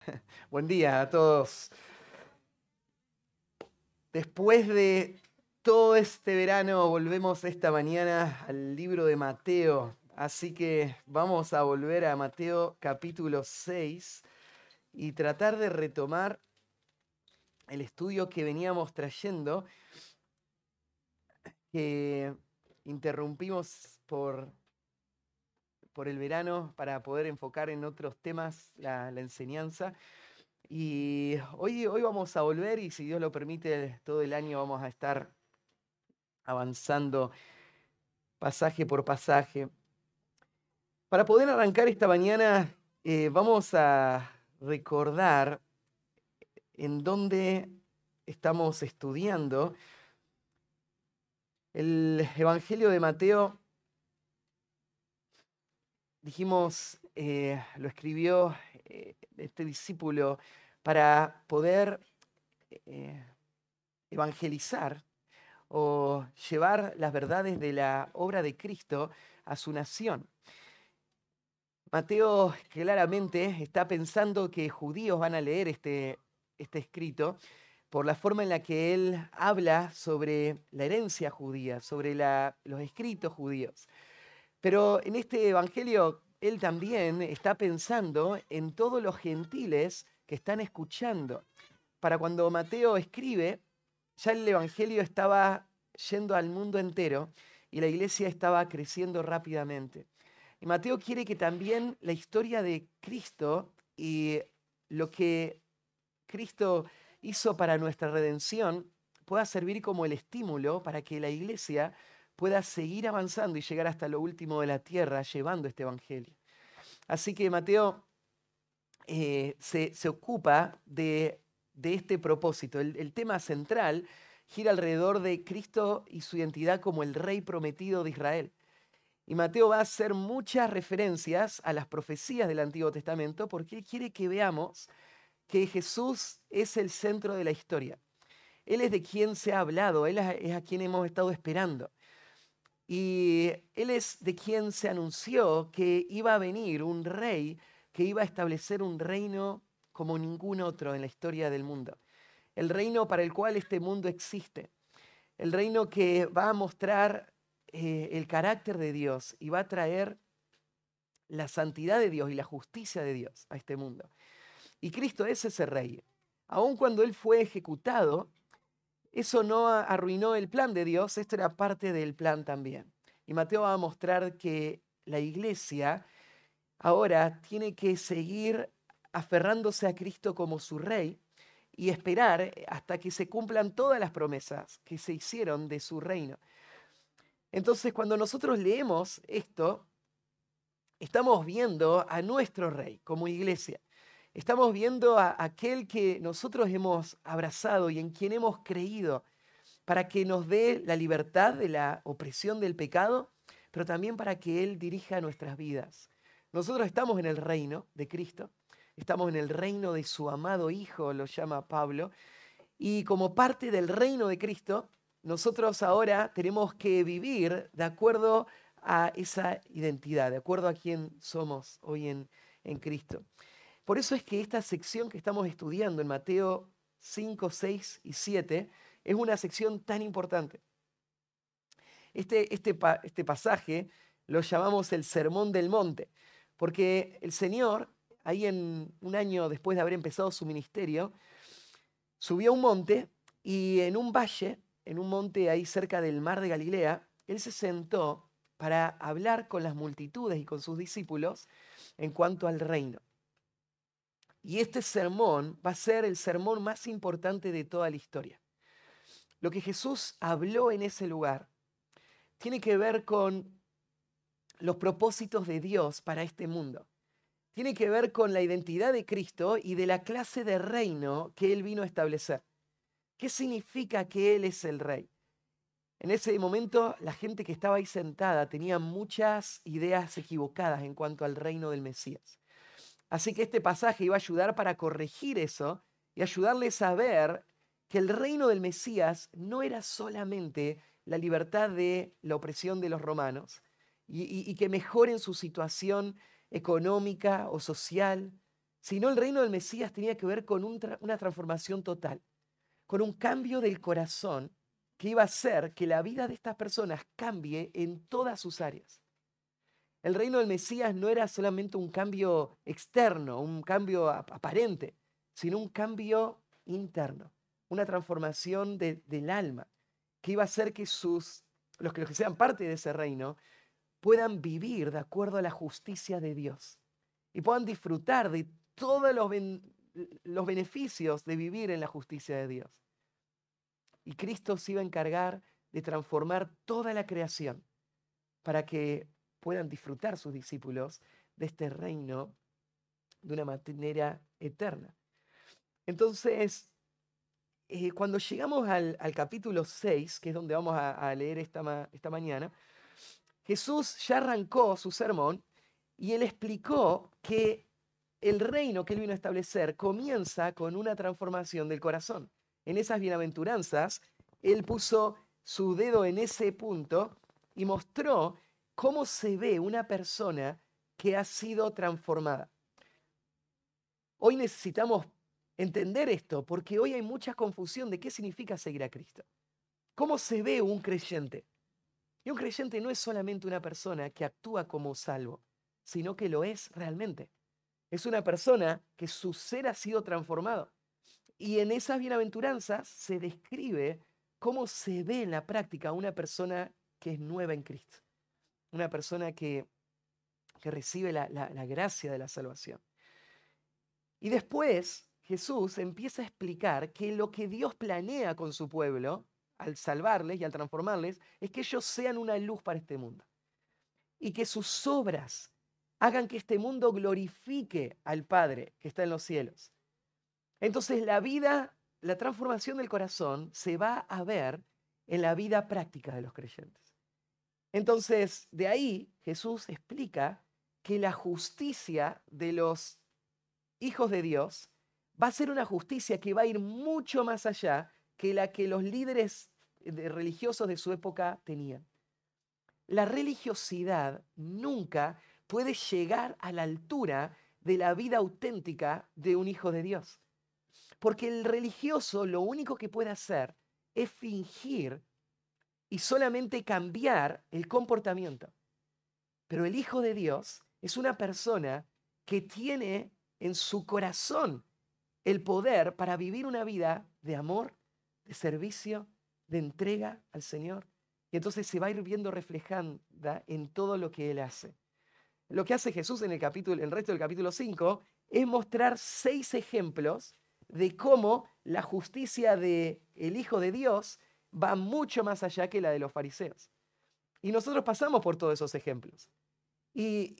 Buen día a todos. Después de todo este verano volvemos esta mañana al libro de Mateo. Así que vamos a volver a Mateo capítulo 6 y tratar de retomar el estudio que veníamos trayendo, que interrumpimos por, por el verano para poder enfocar en otros temas la, enseñanza. Y hoy, hoy vamos a volver y si Dios lo permite, todo el año vamos a estar avanzando pasaje por pasaje. Para poder arrancar esta mañana, eh, vamos a recordar en dónde estamos estudiando. El Evangelio de Mateo, dijimos, eh, lo escribió eh, este discípulo para poder eh, evangelizar o llevar las verdades de la obra de Cristo a su nación. Mateo claramente está pensando que judíos van a leer este, este escrito por la forma en la que él habla sobre la herencia judía, sobre los escritos judíos. Pero en este Evangelio él también está pensando en todos los gentiles que están escuchando. Para cuando Mateo escribe, ya el Evangelio estaba yendo al mundo entero y la iglesia estaba creciendo rápidamente. Y Mateo quiere que también la historia de Cristo y lo que Cristo hizo para nuestra redención pueda servir como el estímulo para que la iglesia pueda seguir avanzando y llegar hasta lo último de la tierra llevando este Evangelio. Así que Mateo eh, se, ocupa de, este propósito. el tema central gira alrededor de Cristo y su identidad como el rey prometido de Israel. Y Mateo va a hacer muchas referencias a las profecías del Antiguo Testamento porque él quiere que veamos que Jesús es el centro de la historia. Él es de quien se ha hablado, Él es a quien hemos estado esperando. Y Él es de quien se anunció que iba a venir un rey que iba a establecer un reino como ningún otro en la historia del mundo. El reino para el cual este mundo existe. El reino que va a mostrar eh, el carácter de Dios y va a traer la santidad de Dios y la justicia de Dios a este mundo. Y Cristo es ese rey. Aun cuando Él fue ejecutado, eso no arruinó el plan de Dios, esto era parte del plan también. Y Mateo va a mostrar que la iglesia ahora tiene que seguir aferrándose a Cristo como su rey y esperar hasta que se cumplan todas las promesas que se hicieron de su reino. Entonces, cuando nosotros leemos esto, estamos viendo a nuestro rey como iglesia. Estamos viendo a aquel que nosotros hemos abrazado y en quien hemos creído para que nos dé la libertad de la opresión del pecado, pero también para que Él dirija nuestras vidas. Nosotros estamos en el reino de Cristo, estamos en el reino de su amado Hijo, lo llama Pablo, y como parte del reino de Cristo, nosotros ahora tenemos que vivir de acuerdo a esa identidad, de acuerdo a quién somos hoy en, en Cristo. Por eso es que esta sección que estamos estudiando en Mateo 5, 6 y 7 es una sección tan importante. Este, este, este pasaje lo llamamos el Sermón del Monte, porque el Señor, ahí en un año después de haber empezado su ministerio, subió a un monte y en un valle en un monte ahí cerca del mar de Galilea, él se sentó para hablar con las multitudes y con sus discípulos en cuanto al reino. Y este sermón va a ser el sermón más importante de toda la historia. Lo que Jesús habló en ese lugar tiene que ver con los propósitos de Dios para este mundo. Tiene que ver con la identidad de Cristo y de la clase de reino que Él vino a establecer. ¿Qué significa que Él es el rey? En ese momento la gente que estaba ahí sentada tenía muchas ideas equivocadas en cuanto al reino del Mesías. Así que este pasaje iba a ayudar para corregir eso y ayudarles a ver que el reino del Mesías no era solamente la libertad de la opresión de los romanos y, y que mejoren su situación económica o social, sino el reino del Mesías tenía que ver con una transformación total, con un cambio del corazón que iba a hacer que la vida de estas personas cambie en todas sus áreas. El reino del Mesías no era solamente un cambio externo, un cambio aparente, sino un cambio interno, una transformación del alma, que iba a hacer que sus, los que, que sean parte de ese reino puedan vivir de acuerdo a la justicia de Dios y puedan disfrutar de todos los, los beneficios de vivir en la justicia de Dios. Y Cristo se iba a encargar de transformar toda la creación para que puedan disfrutar sus discípulos de este reino de una manera eterna. Entonces, eh, cuando llegamos al, capítulo 6, que es donde vamos a, leer esta, esta mañana, Jesús ya arrancó su sermón y él explicó que el reino que él vino a establecer comienza con una transformación del corazón en esas bienaventuranzas, él puso su dedo en ese punto y mostró cómo se ve una persona que ha sido transformada. Hoy necesitamos entender esto porque hoy hay mucha confusión de qué significa seguir a Cristo. ¿Cómo se ve un creyente? Y un creyente no es solamente una persona que actúa como salvo, sino que lo es realmente. Es una persona que su ser ha sido transformado. Y en esas bienaventuranzas se describe cómo se ve en la práctica una persona que es nueva en Cristo. Una persona que, recibe la, la gracia de la salvación. Y después Jesús empieza a explicar que lo que Dios planea con su pueblo, al salvarles y al transformarles, es que ellos sean una luz para este mundo. Y que sus obras hagan que este mundo glorifique al Padre que está en los cielos. Entonces la vida, la transformación del corazón se va a ver en la vida práctica de los creyentes. Entonces, de ahí Jesús explica que la justicia de los hijos de Dios va a ser una justicia que va a ir mucho más allá que la que los líderes religiosos de su época tenían. La religiosidad nunca puede llegar a la altura de la vida auténtica de un hijo de Dios. Porque el religioso lo único que puede hacer es fingir y solamente cambiar el comportamiento. Pero el Hijo de Dios es una persona que tiene en su corazón el poder para vivir una vida de amor, de servicio, de entrega al Señor. Y entonces se va a ir viendo reflejada en todo lo que Él hace. Lo que hace Jesús en el, capítulo, el resto del capítulo 5 es mostrar seis ejemplos de cómo la justicia del el Hijo de Dios va mucho más allá que la de los fariseos. Y nosotros pasamos por todos esos ejemplos. Y,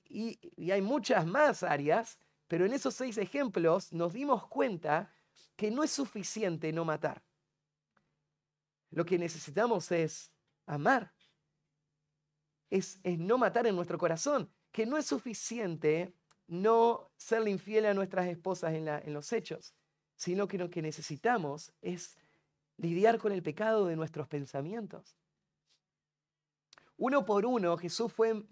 y, hay muchas más áreas, pero en esos seis ejemplos nos dimos cuenta que no es suficiente no matar. Lo que necesitamos es amar. Es, es no matar en nuestro corazón, que no es suficiente no serle infiel a nuestras esposas en, la, en los hechos sino que lo que necesitamos es lidiar con el pecado de nuestros pensamientos. Uno por uno, Jesús fue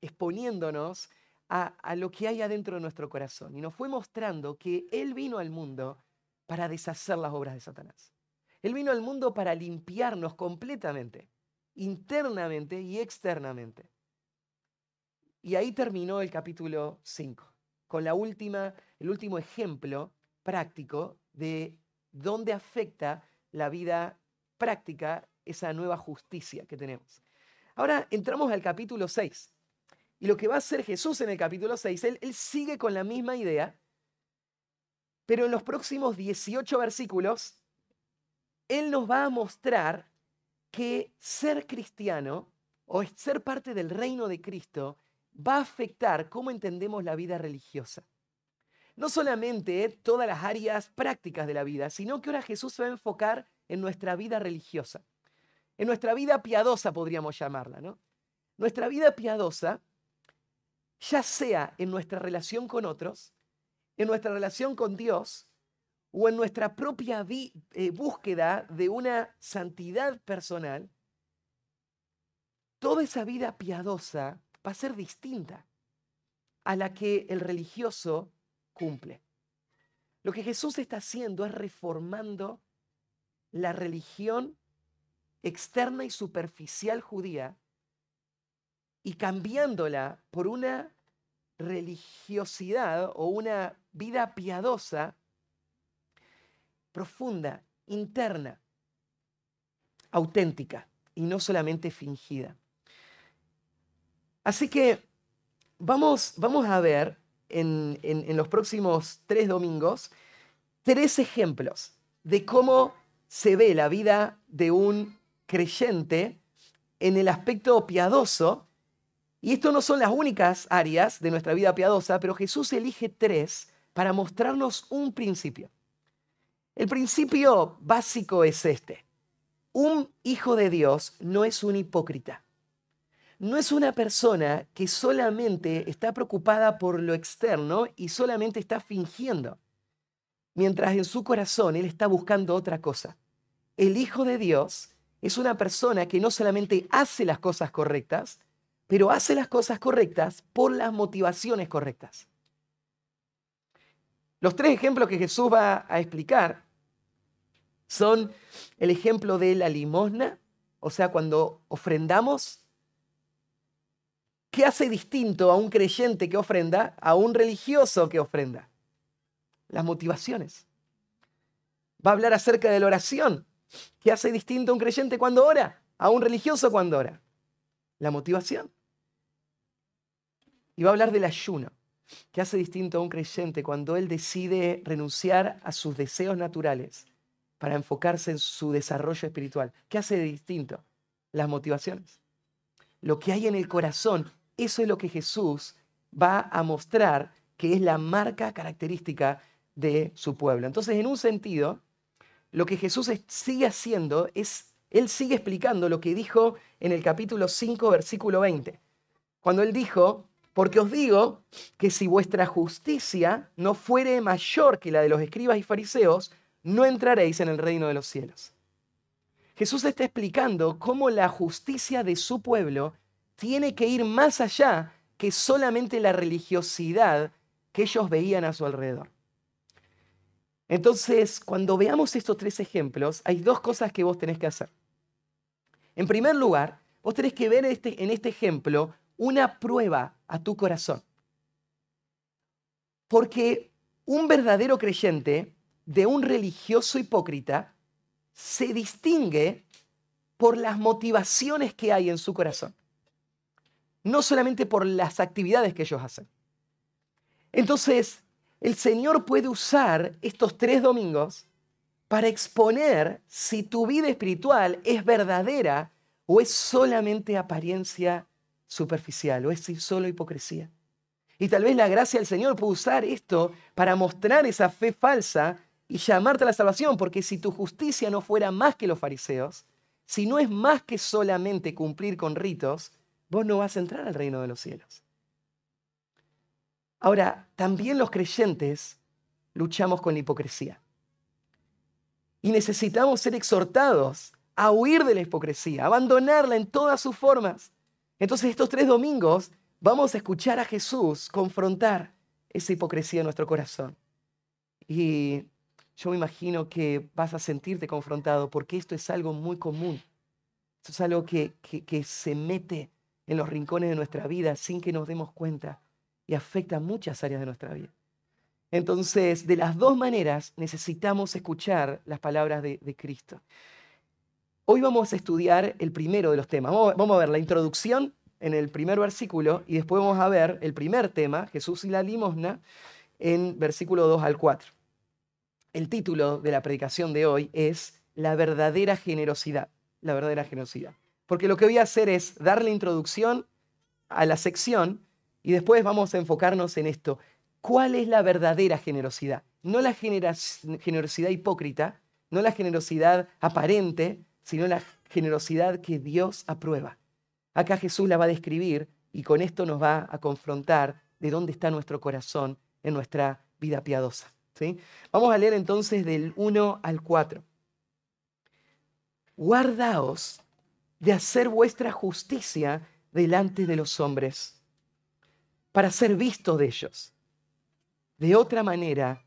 exponiéndonos a, lo que hay adentro de nuestro corazón y nos fue mostrando que Él vino al mundo para deshacer las obras de Satanás. Él vino al mundo para limpiarnos completamente, internamente y externamente. Y ahí terminó el capítulo 5, con la última, el último ejemplo práctico de dónde afecta la vida práctica esa nueva justicia que tenemos. Ahora entramos al capítulo 6. Y lo que va a hacer Jesús en el capítulo 6, él, él sigue con la misma idea, pero en los próximos 18 versículos, Él nos va a mostrar que ser cristiano o ser parte del reino de Cristo va a afectar cómo entendemos la vida religiosa no solamente todas las áreas prácticas de la vida, sino que ahora Jesús se va a enfocar en nuestra vida religiosa, en nuestra vida piadosa podríamos llamarla, ¿no? Nuestra vida piadosa, ya sea en nuestra relación con otros, en nuestra relación con Dios o en nuestra propia eh, búsqueda de una santidad personal, toda esa vida piadosa va a ser distinta a la que el religioso cumple. Lo que Jesús está haciendo es reformando la religión externa y superficial judía y cambiándola por una religiosidad o una vida piadosa profunda, interna, auténtica y no solamente fingida. Así que vamos, vamos a ver en, los próximos tres domingos tres ejemplos de cómo se ve la vida de un creyente en el aspecto piadoso. Y esto no son las únicas áreas de nuestra vida piadosa, pero Jesús elige tres para mostrarnos un principio. El principio básico es este. Un hijo de Dios no es un hipócrita. No es una persona que solamente está preocupada por lo externo y solamente está fingiendo, mientras en su corazón él está buscando otra cosa. El hijo de Dios es una persona que no solamente hace las cosas correctas, pero hace las cosas correctas por las motivaciones correctas. Los tres ejemplos que Jesús va a explicar son el ejemplo de la limosna, o sea, cuando ofrendamos. ¿Qué hace distinto a un creyente que ofrenda a un religioso que ofrenda? Las motivaciones. Va a hablar acerca de la oración. ¿Qué hace distinto a un creyente cuando ora? A un religioso cuando ora. La motivación. Y va a hablar del ayuno. ¿Qué hace distinto a un creyente cuando él decide renunciar a sus deseos naturales para enfocarse en su desarrollo espiritual? ¿Qué hace distinto? Las motivaciones. Lo que hay en el corazón, eso es lo que Jesús va a mostrar que es la marca característica de su pueblo. Entonces, en un sentido, lo que Jesús sigue haciendo es, Él sigue explicando lo que dijo en el capítulo 5, versículo 20. Cuando Él dijo, porque os digo que si vuestra justicia no fuere mayor que la de los escribas y fariseos, no entraréis en el reino de los cielos. Jesús está explicando cómo la justicia de su pueblo tiene que ir más allá que solamente la religiosidad que ellos veían a su alrededor. Entonces, cuando veamos estos tres ejemplos, hay dos cosas que vos tenés que hacer. En primer lugar, vos tenés que ver este, en este ejemplo una prueba a tu corazón. Porque un verdadero creyente de un religioso hipócrita se distingue por las motivaciones que hay en su corazón, no solamente por las actividades que ellos hacen. Entonces, el Señor puede usar estos tres domingos para exponer si tu vida espiritual es verdadera o es solamente apariencia superficial o es solo hipocresía. Y tal vez la gracia del Señor puede usar esto para mostrar esa fe falsa y llamarte a la salvación, porque si tu justicia no fuera más que los fariseos, si no es más que solamente cumplir con ritos, vos no vas a entrar al reino de los cielos. Ahora, también los creyentes luchamos con la hipocresía. Y necesitamos ser exhortados a huir de la hipocresía, abandonarla en todas sus formas. Entonces estos tres domingos vamos a escuchar a Jesús confrontar esa hipocresía en nuestro corazón. Y yo me imagino que vas a sentirte confrontado porque esto es algo muy común. Esto es algo que, que se mete en los rincones de nuestra vida sin que nos demos cuenta y afecta muchas áreas de nuestra vida. Entonces, de las dos maneras necesitamos escuchar las palabras de, Cristo. Hoy vamos a estudiar el primero de los temas. Vamos, a ver la introducción en el primer versículo y después vamos a ver el primer tema, Jesús y la limosna, en versículo 2 al 4. El título de la predicación de hoy es La verdadera generosidad. La verdadera generosidad. Porque lo que voy a hacer es dar la introducción a la sección y después vamos a enfocarnos en esto. ¿Cuál es la verdadera generosidad? No la generosidad hipócrita, no la generosidad aparente, sino la generosidad que Dios aprueba. Acá Jesús la va a describir y con esto nos va a confrontar de dónde está nuestro corazón en nuestra vida piadosa. ¿sí? Vamos a leer entonces del 1 al 4. Guardaos de hacer vuestra justicia delante de los hombres para ser visto de ellos. De otra manera,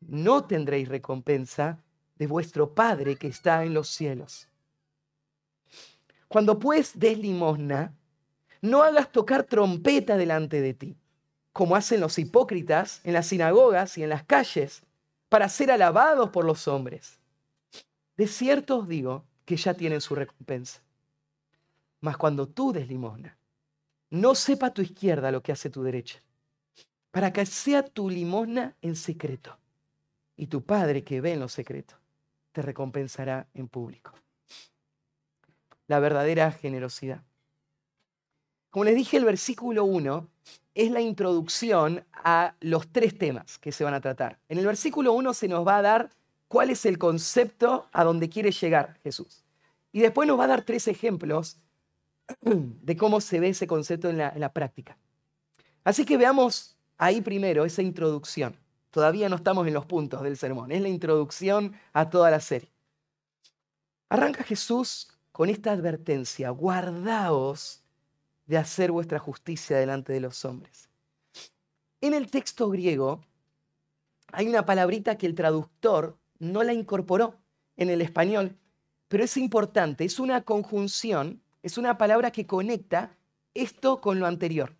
no tendréis recompensa de vuestro Padre que está en los cielos. Cuando pues des limosna, no hagas tocar trompeta delante de ti, como hacen los hipócritas en las sinagogas y en las calles, para ser alabados por los hombres. De cierto os digo que ya tienen su recompensa. Mas cuando tú des limosna, no sepa tu izquierda lo que hace tu derecha, para que sea tu limosna en secreto, y tu Padre que ve en lo secreto te recompensará en público. La verdadera generosidad. Como les dije, el versículo 1 es la introducción a los tres temas que se van a tratar. En el versículo 1 se nos va a dar cuál es el concepto a donde quiere llegar Jesús. Y después nos va a dar tres ejemplos de cómo se ve ese concepto en la, práctica. Así que veamos ahí primero esa introducción. Todavía no estamos en los puntos del sermón, es la introducción a toda la serie. Arranca Jesús con esta advertencia, guardaos de hacer vuestra justicia delante de los hombres. En el texto griego hay una palabrita que el traductor no la incorporó en el español, pero es importante, es una conjunción, es una palabra que conecta esto con lo anterior.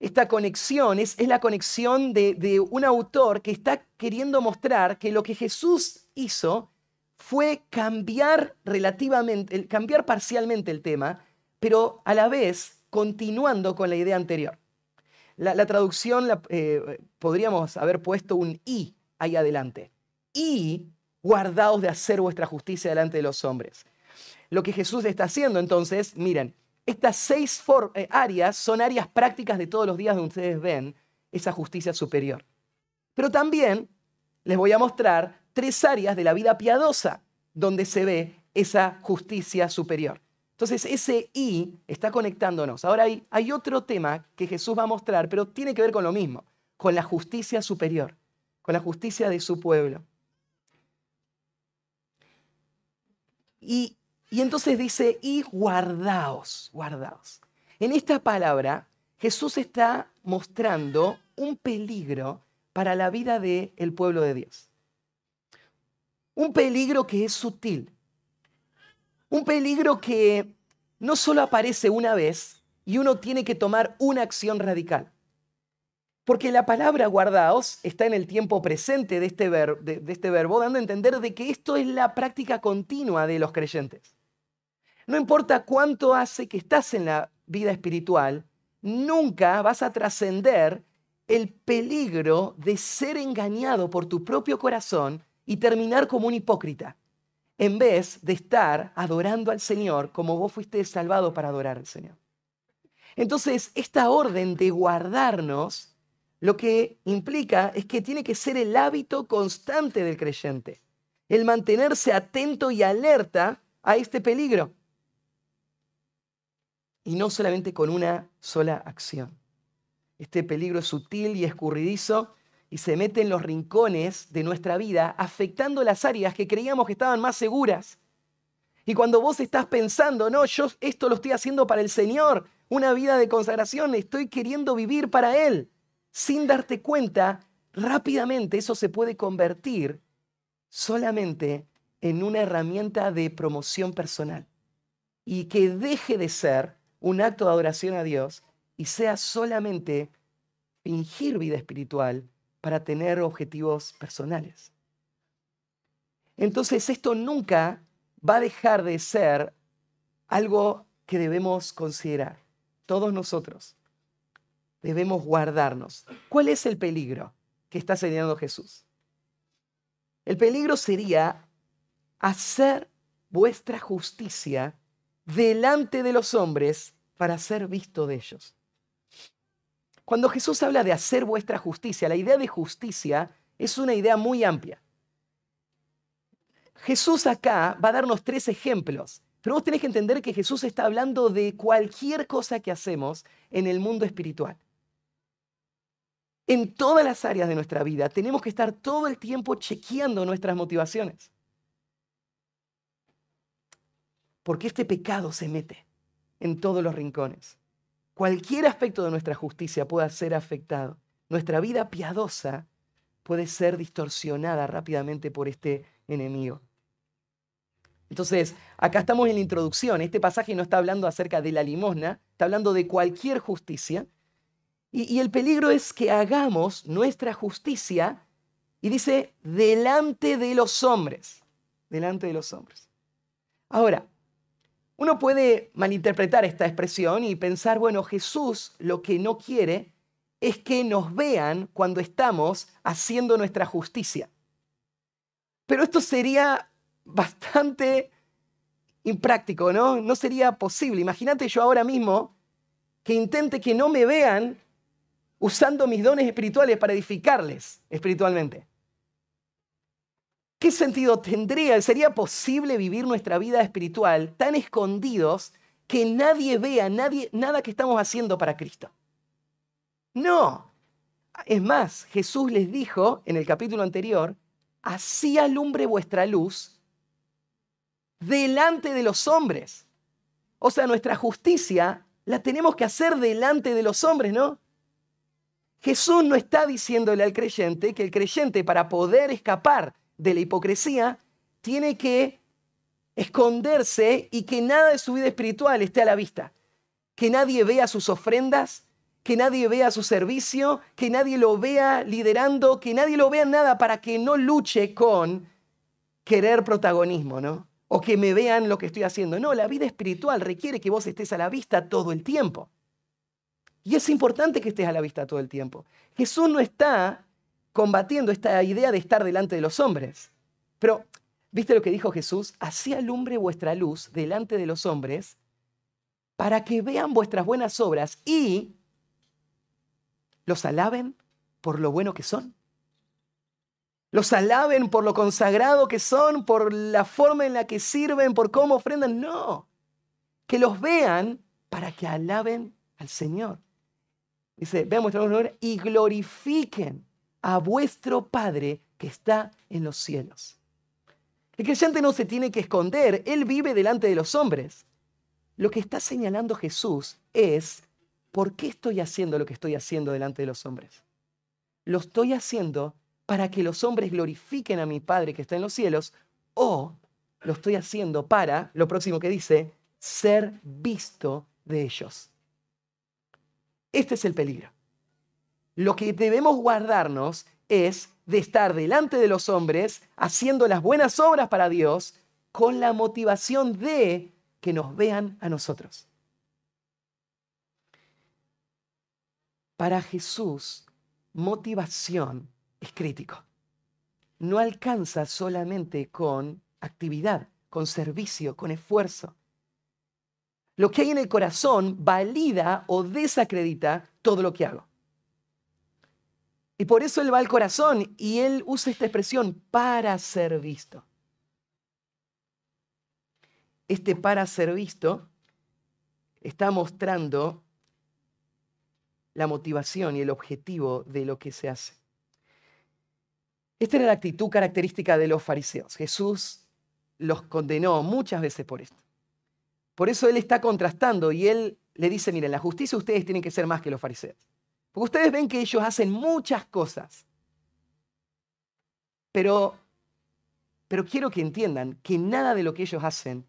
Esta conexión es, la conexión de, de un autor que está queriendo mostrar que lo que Jesús hizo fue cambiar relativamente, cambiar parcialmente el tema pero a la vez continuando con la idea anterior. La, traducción eh, podríamos haber puesto un y ahí adelante. Y guardaos de hacer vuestra justicia delante de los hombres. Lo que Jesús está haciendo entonces, miren, estas seis eh, áreas son áreas prácticas de todos los días donde ustedes ven esa justicia superior. Pero también les voy a mostrar tres áreas de la vida piadosa donde se ve esa justicia superior. Entonces ese y está conectándonos. Ahora hay, hay otro tema que Jesús va a mostrar, pero tiene que ver con lo mismo, con la justicia superior, con la justicia de su pueblo. Y, y entonces dice, y guardaos, guardaos. En esta palabra, Jesús está mostrando un peligro para la vida del pueblo de Dios. Un peligro que es sutil, un peligro que no solo aparece una vez y uno tiene que tomar una acción radical. Porque la palabra guardaos está en el tiempo presente de este, de, este verbo, dando a entender de que esto es la práctica continua de los creyentes. No importa cuánto hace que estás en la vida espiritual, nunca vas a trascender el peligro de ser engañado por tu propio corazón y terminar como un hipócrita en vez de estar adorando al Señor como vos fuiste salvado para adorar al Señor. Entonces, esta orden de guardarnos, lo que implica es que tiene que ser el hábito constante del creyente, el mantenerse atento y alerta a este peligro. Y no solamente con una sola acción. Este peligro es sutil y escurridizo y se mete en los rincones de nuestra vida, afectando las áreas que creíamos que estaban más seguras. Y cuando vos estás pensando, no, yo esto lo estoy haciendo para el Señor, una vida de consagración, estoy queriendo vivir para Él, sin darte cuenta, rápidamente eso se puede convertir solamente en una herramienta de promoción personal y que deje de ser un acto de adoración a Dios y sea solamente fingir vida espiritual para tener objetivos personales. Entonces esto nunca va a dejar de ser algo que debemos considerar. Todos nosotros debemos guardarnos. ¿Cuál es el peligro que está señalando Jesús? El peligro sería hacer vuestra justicia delante de los hombres para ser visto de ellos. Cuando Jesús habla de hacer vuestra justicia, la idea de justicia es una idea muy amplia. Jesús acá va a darnos tres ejemplos, pero vos tenés que entender que Jesús está hablando de cualquier cosa que hacemos en el mundo espiritual. En todas las áreas de nuestra vida tenemos que estar todo el tiempo chequeando nuestras motivaciones. Porque este pecado se mete en todos los rincones cualquier aspecto de nuestra justicia pueda ser afectado. Nuestra vida piadosa puede ser distorsionada rápidamente por este enemigo. Entonces, acá estamos en la introducción. Este pasaje no está hablando acerca de la limosna, está hablando de cualquier justicia. Y, y el peligro es que hagamos nuestra justicia, y dice, delante de los hombres. Delante de los hombres. Ahora, uno puede malinterpretar esta expresión y pensar, bueno, Jesús lo que no quiere es que nos vean cuando estamos haciendo nuestra justicia. Pero esto sería bastante impráctico, ¿no? No sería posible. Imagínate yo ahora mismo que intente que no me vean usando mis dones espirituales para edificarles espiritualmente. ¿Qué sentido tendría? ¿Sería posible vivir nuestra vida espiritual tan escondidos que nadie vea nadie, nada que estamos haciendo para Cristo? No. Es más, Jesús les dijo en el capítulo anterior, así alumbre vuestra luz delante de los hombres. O sea, nuestra justicia la tenemos que hacer delante de los hombres, ¿no? Jesús no está diciéndole al creyente que el creyente para poder escapar de la hipocresía tiene que esconderse y que nada de su vida espiritual esté a la vista. Que nadie vea sus ofrendas, que nadie vea su servicio, que nadie lo vea liderando, que nadie lo vea nada para que no luche con querer protagonismo, ¿no? O que me vean lo que estoy haciendo. No, la vida espiritual requiere que vos estés a la vista todo el tiempo. Y es importante que estés a la vista todo el tiempo. Jesús no está combatiendo esta idea de estar delante de los hombres. Pero, ¿viste lo que dijo Jesús? Así alumbre vuestra luz delante de los hombres para que vean vuestras buenas obras y los alaben por lo bueno que son. Los alaben por lo consagrado que son, por la forma en la que sirven, por cómo ofrendan. No, que los vean para que alaben al Señor. Dice, vean vuestra obra y glorifiquen a vuestro Padre que está en los cielos. El creyente no se tiene que esconder, él vive delante de los hombres. Lo que está señalando Jesús es ¿por qué estoy haciendo lo que estoy haciendo delante de los hombres? Lo estoy haciendo para que los hombres glorifiquen a mi Padre que está en los cielos o lo estoy haciendo para, lo próximo que dice, ser visto de ellos. Este es el peligro. Lo que debemos guardarnos es de estar delante de los hombres haciendo las buenas obras para Dios con la motivación de que nos vean a nosotros. Para Jesús, motivación es crítico. No alcanza solamente con actividad, con servicio, con esfuerzo. Lo que hay en el corazón valida o desacredita todo lo que hago. Y por eso él va al corazón y él usa esta expresión para ser visto. Este para ser visto está mostrando la motivación y el objetivo de lo que se hace. Esta era la actitud característica de los fariseos. Jesús los condenó muchas veces por esto. Por eso él está contrastando y él le dice, miren, la justicia ustedes tienen que ser más que los fariseos. Porque ustedes ven que ellos hacen muchas cosas. Pero, pero quiero que entiendan que nada de lo que ellos hacen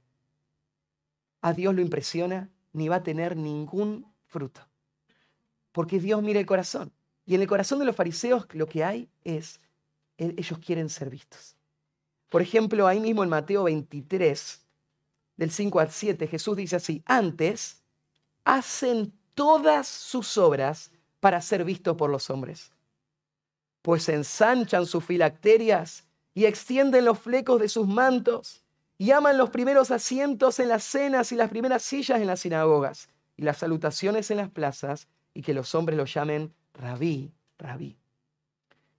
a Dios lo impresiona ni va a tener ningún fruto. Porque Dios mira el corazón. Y en el corazón de los fariseos lo que hay es, ellos quieren ser vistos. Por ejemplo, ahí mismo en Mateo 23, del 5 al 7, Jesús dice así, antes hacen todas sus obras para ser vistos por los hombres, pues ensanchan sus filacterias y extienden los flecos de sus mantos y aman los primeros asientos en las cenas y las primeras sillas en las sinagogas y las salutaciones en las plazas y que los hombres lo llamen rabí, rabí.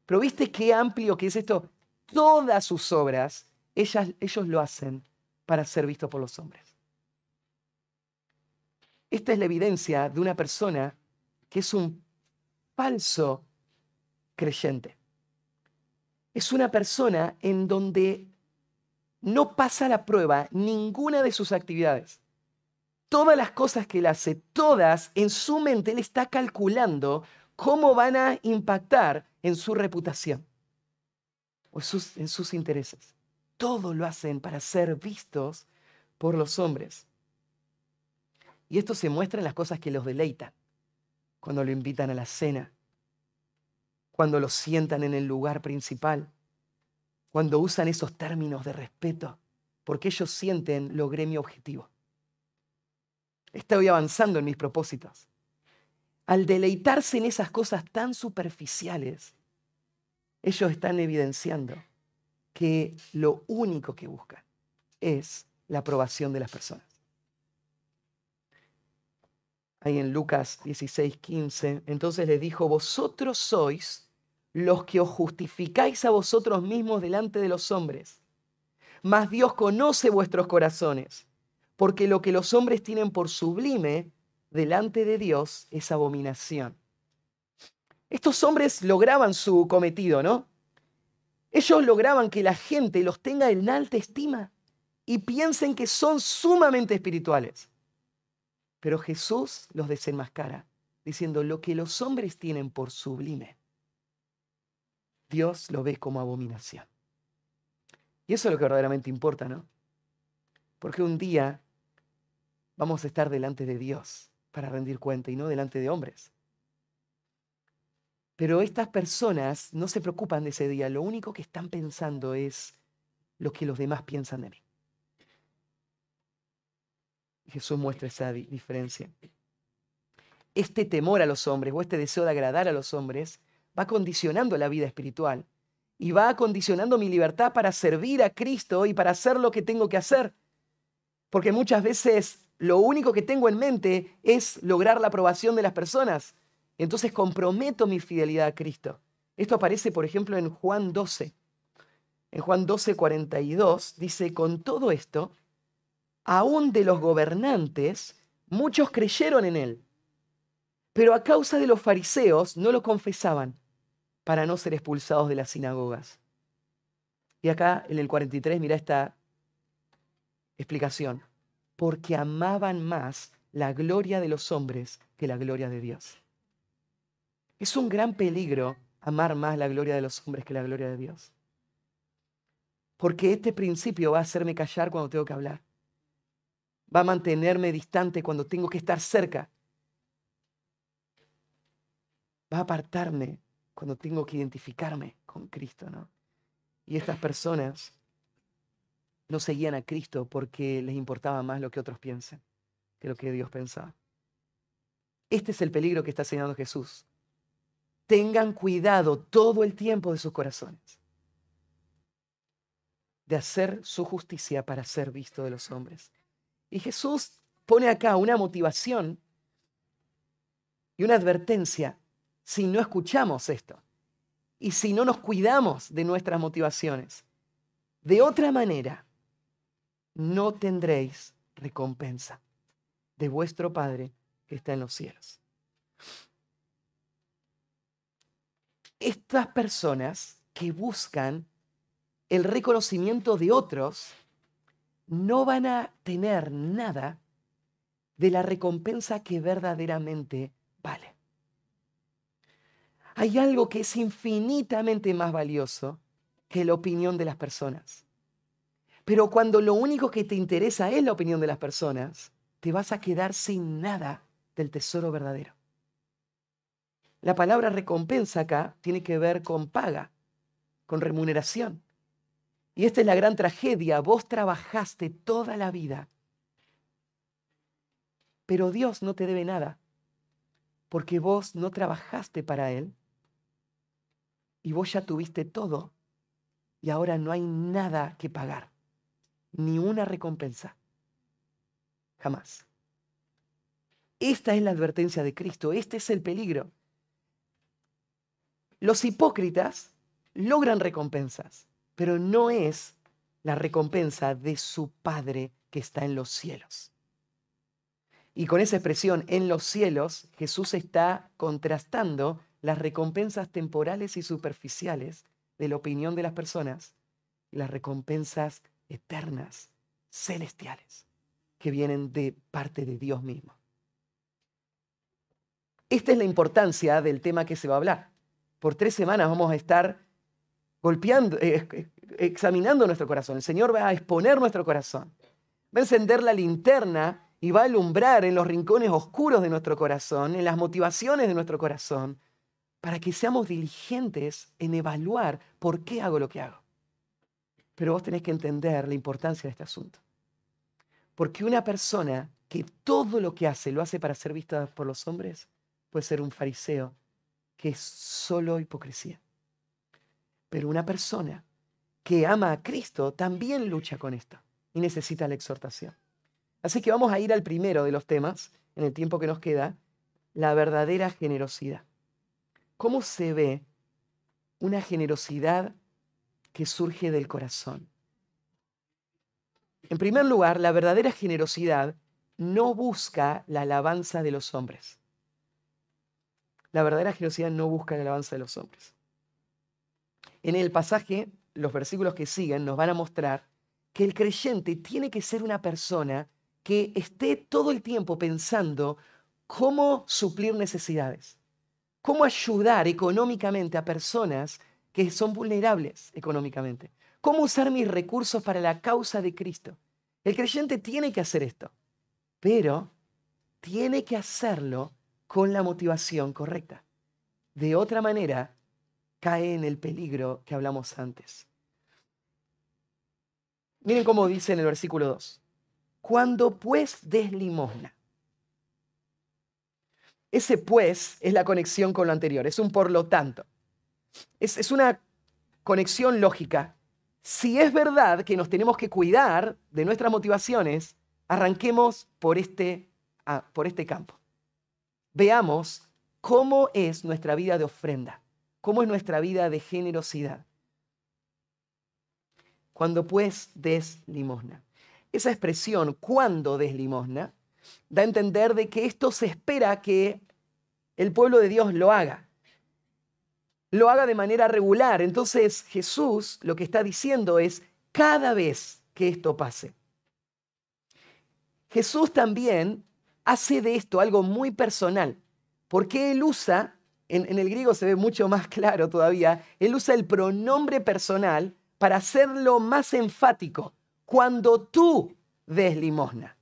Pero viste qué amplio que es esto. Todas sus obras, ellos lo hacen para ser vistos por los hombres. Esta es la evidencia de una persona que es un falso creyente. Es una persona en donde no pasa la prueba ninguna de sus actividades todas las cosas que él hace, todas en su mente, él está calculando cómo van a impactar en su reputación. o sus, en sus intereses. Todo lo hacen para ser vistos por los hombres. Y esto se muestra en las cosas que los deleitan, cuando lo invitan a la cena, cuando lo sientan en el lugar principal, cuando usan esos términos de respeto, porque ellos sienten logré mi objetivo. Estoy avanzando en mis propósitos. Al deleitarse en esas cosas tan superficiales, ellos están evidenciando que lo único que buscan es la aprobación de las personas. Ahí en Lucas 16, 15, entonces le dijo, vosotros sois los que os justificáis a vosotros mismos delante de los hombres, mas Dios conoce vuestros corazones, porque lo que los hombres tienen por sublime delante de Dios es abominación. Estos hombres lograban su cometido, ¿no? Ellos lograban que la gente los tenga en alta estima y piensen que son sumamente espirituales. Pero Jesús los desenmascara, diciendo, lo que los hombres tienen por sublime, Dios lo ve como abominación. Y eso es lo que verdaderamente importa, ¿no? Porque un día vamos a estar delante de Dios para rendir cuenta y no delante de hombres. Pero estas personas no se preocupan de ese día, lo único que están pensando es lo que los demás piensan de mí. Jesús muestra esa diferencia. Este temor a los hombres o este deseo de agradar a los hombres va condicionando la vida espiritual y va condicionando mi libertad para servir a Cristo y para hacer lo que tengo que hacer. Porque muchas veces lo único que tengo en mente es lograr la aprobación de las personas. Entonces comprometo mi fidelidad a Cristo. Esto aparece, por ejemplo, en Juan 12. En Juan 12, 42 dice, con todo esto, aún de los gobernantes, muchos creyeron en él. Pero a causa de los fariseos no lo confesaban para no ser expulsados de las sinagogas. Y acá en el 43, mira esta explicación. Porque amaban más la gloria de los hombres que la gloria de Dios. Es un gran peligro amar más la gloria de los hombres que la gloria de Dios. Porque este principio va a hacerme callar cuando tengo que hablar va a mantenerme distante cuando tengo que estar cerca. Va a apartarme cuando tengo que identificarme con Cristo, ¿no? Y estas personas no seguían a Cristo porque les importaba más lo que otros piensen que lo que Dios pensaba. Este es el peligro que está señalando Jesús. Tengan cuidado todo el tiempo de sus corazones de hacer su justicia para ser visto de los hombres. Y Jesús pone acá una motivación y una advertencia si no escuchamos esto y si no nos cuidamos de nuestras motivaciones. De otra manera, no tendréis recompensa de vuestro Padre que está en los cielos. Estas personas que buscan el reconocimiento de otros no van a tener nada de la recompensa que verdaderamente vale. Hay algo que es infinitamente más valioso que la opinión de las personas. Pero cuando lo único que te interesa es la opinión de las personas, te vas a quedar sin nada del tesoro verdadero. La palabra recompensa acá tiene que ver con paga, con remuneración. Y esta es la gran tragedia. Vos trabajaste toda la vida, pero Dios no te debe nada, porque vos no trabajaste para Él y vos ya tuviste todo y ahora no hay nada que pagar, ni una recompensa. Jamás. Esta es la advertencia de Cristo, este es el peligro. Los hipócritas logran recompensas pero no es la recompensa de su Padre que está en los cielos. Y con esa expresión en los cielos, Jesús está contrastando las recompensas temporales y superficiales de la opinión de las personas y las recompensas eternas, celestiales, que vienen de parte de Dios mismo. Esta es la importancia del tema que se va a hablar. Por tres semanas vamos a estar golpeando, eh, examinando nuestro corazón. El Señor va a exponer nuestro corazón. Va a encender la linterna y va a alumbrar en los rincones oscuros de nuestro corazón, en las motivaciones de nuestro corazón, para que seamos diligentes en evaluar por qué hago lo que hago. Pero vos tenés que entender la importancia de este asunto. Porque una persona que todo lo que hace lo hace para ser vista por los hombres, puede ser un fariseo que es solo hipocresía. Pero una persona que ama a Cristo también lucha con esto y necesita la exhortación. Así que vamos a ir al primero de los temas, en el tiempo que nos queda, la verdadera generosidad. ¿Cómo se ve una generosidad que surge del corazón? En primer lugar, la verdadera generosidad no busca la alabanza de los hombres. La verdadera generosidad no busca la alabanza de los hombres. En el pasaje, los versículos que siguen nos van a mostrar que el creyente tiene que ser una persona que esté todo el tiempo pensando cómo suplir necesidades, cómo ayudar económicamente a personas que son vulnerables económicamente, cómo usar mis recursos para la causa de Cristo. El creyente tiene que hacer esto, pero tiene que hacerlo con la motivación correcta. De otra manera, cae en el peligro que hablamos antes. Miren cómo dice en el versículo 2. Cuando pues des limosna. Ese pues es la conexión con lo anterior, es un por lo tanto. Es, una conexión lógica. Si es verdad que nos tenemos que cuidar de nuestras motivaciones, arranquemos por este, ah, por este campo. Veamos cómo es nuestra vida de ofrenda, cómo es nuestra vida de generosidad. Cuando pues des limosna. Esa expresión, cuando des limosna, da a entender de que esto se espera que el pueblo de Dios lo haga. Lo haga de manera regular. Entonces Jesús lo que está diciendo es, cada vez que esto pase. Jesús también hace de esto algo muy personal, porque él usa, en, el griego se ve mucho más claro todavía, él usa el pronombre personal para hacerlo más enfático cuando tú des limosna.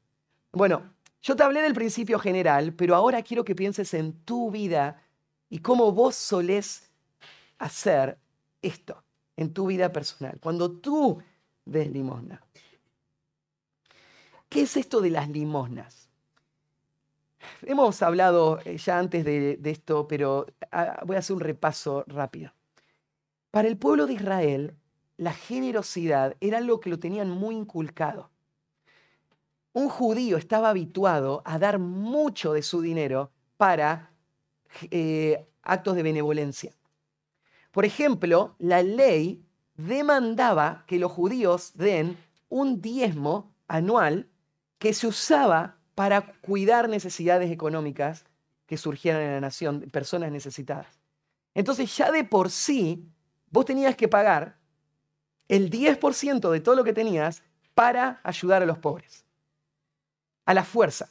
Bueno, yo te hablé del principio general, pero ahora quiero que pienses en tu vida y cómo vos solés hacer esto en tu vida personal, cuando tú des limosna. ¿Qué es esto de las limosnas? Hemos hablado eh, ya antes de, esto, pero ah, voy a hacer un repaso rápido. Para el pueblo de Israel, la generosidad era algo que lo tenían muy inculcado. Un judío estaba habituado a dar mucho de su dinero para eh, actos de benevolencia. Por ejemplo, la ley demandaba que los judíos den un diezmo anual que se usaba para cuidar necesidades económicas que surgieran en la nación, personas necesitadas. Entonces ya de por sí, vos tenías que pagar el 10% de todo lo que tenías para ayudar a los pobres. A la fuerza.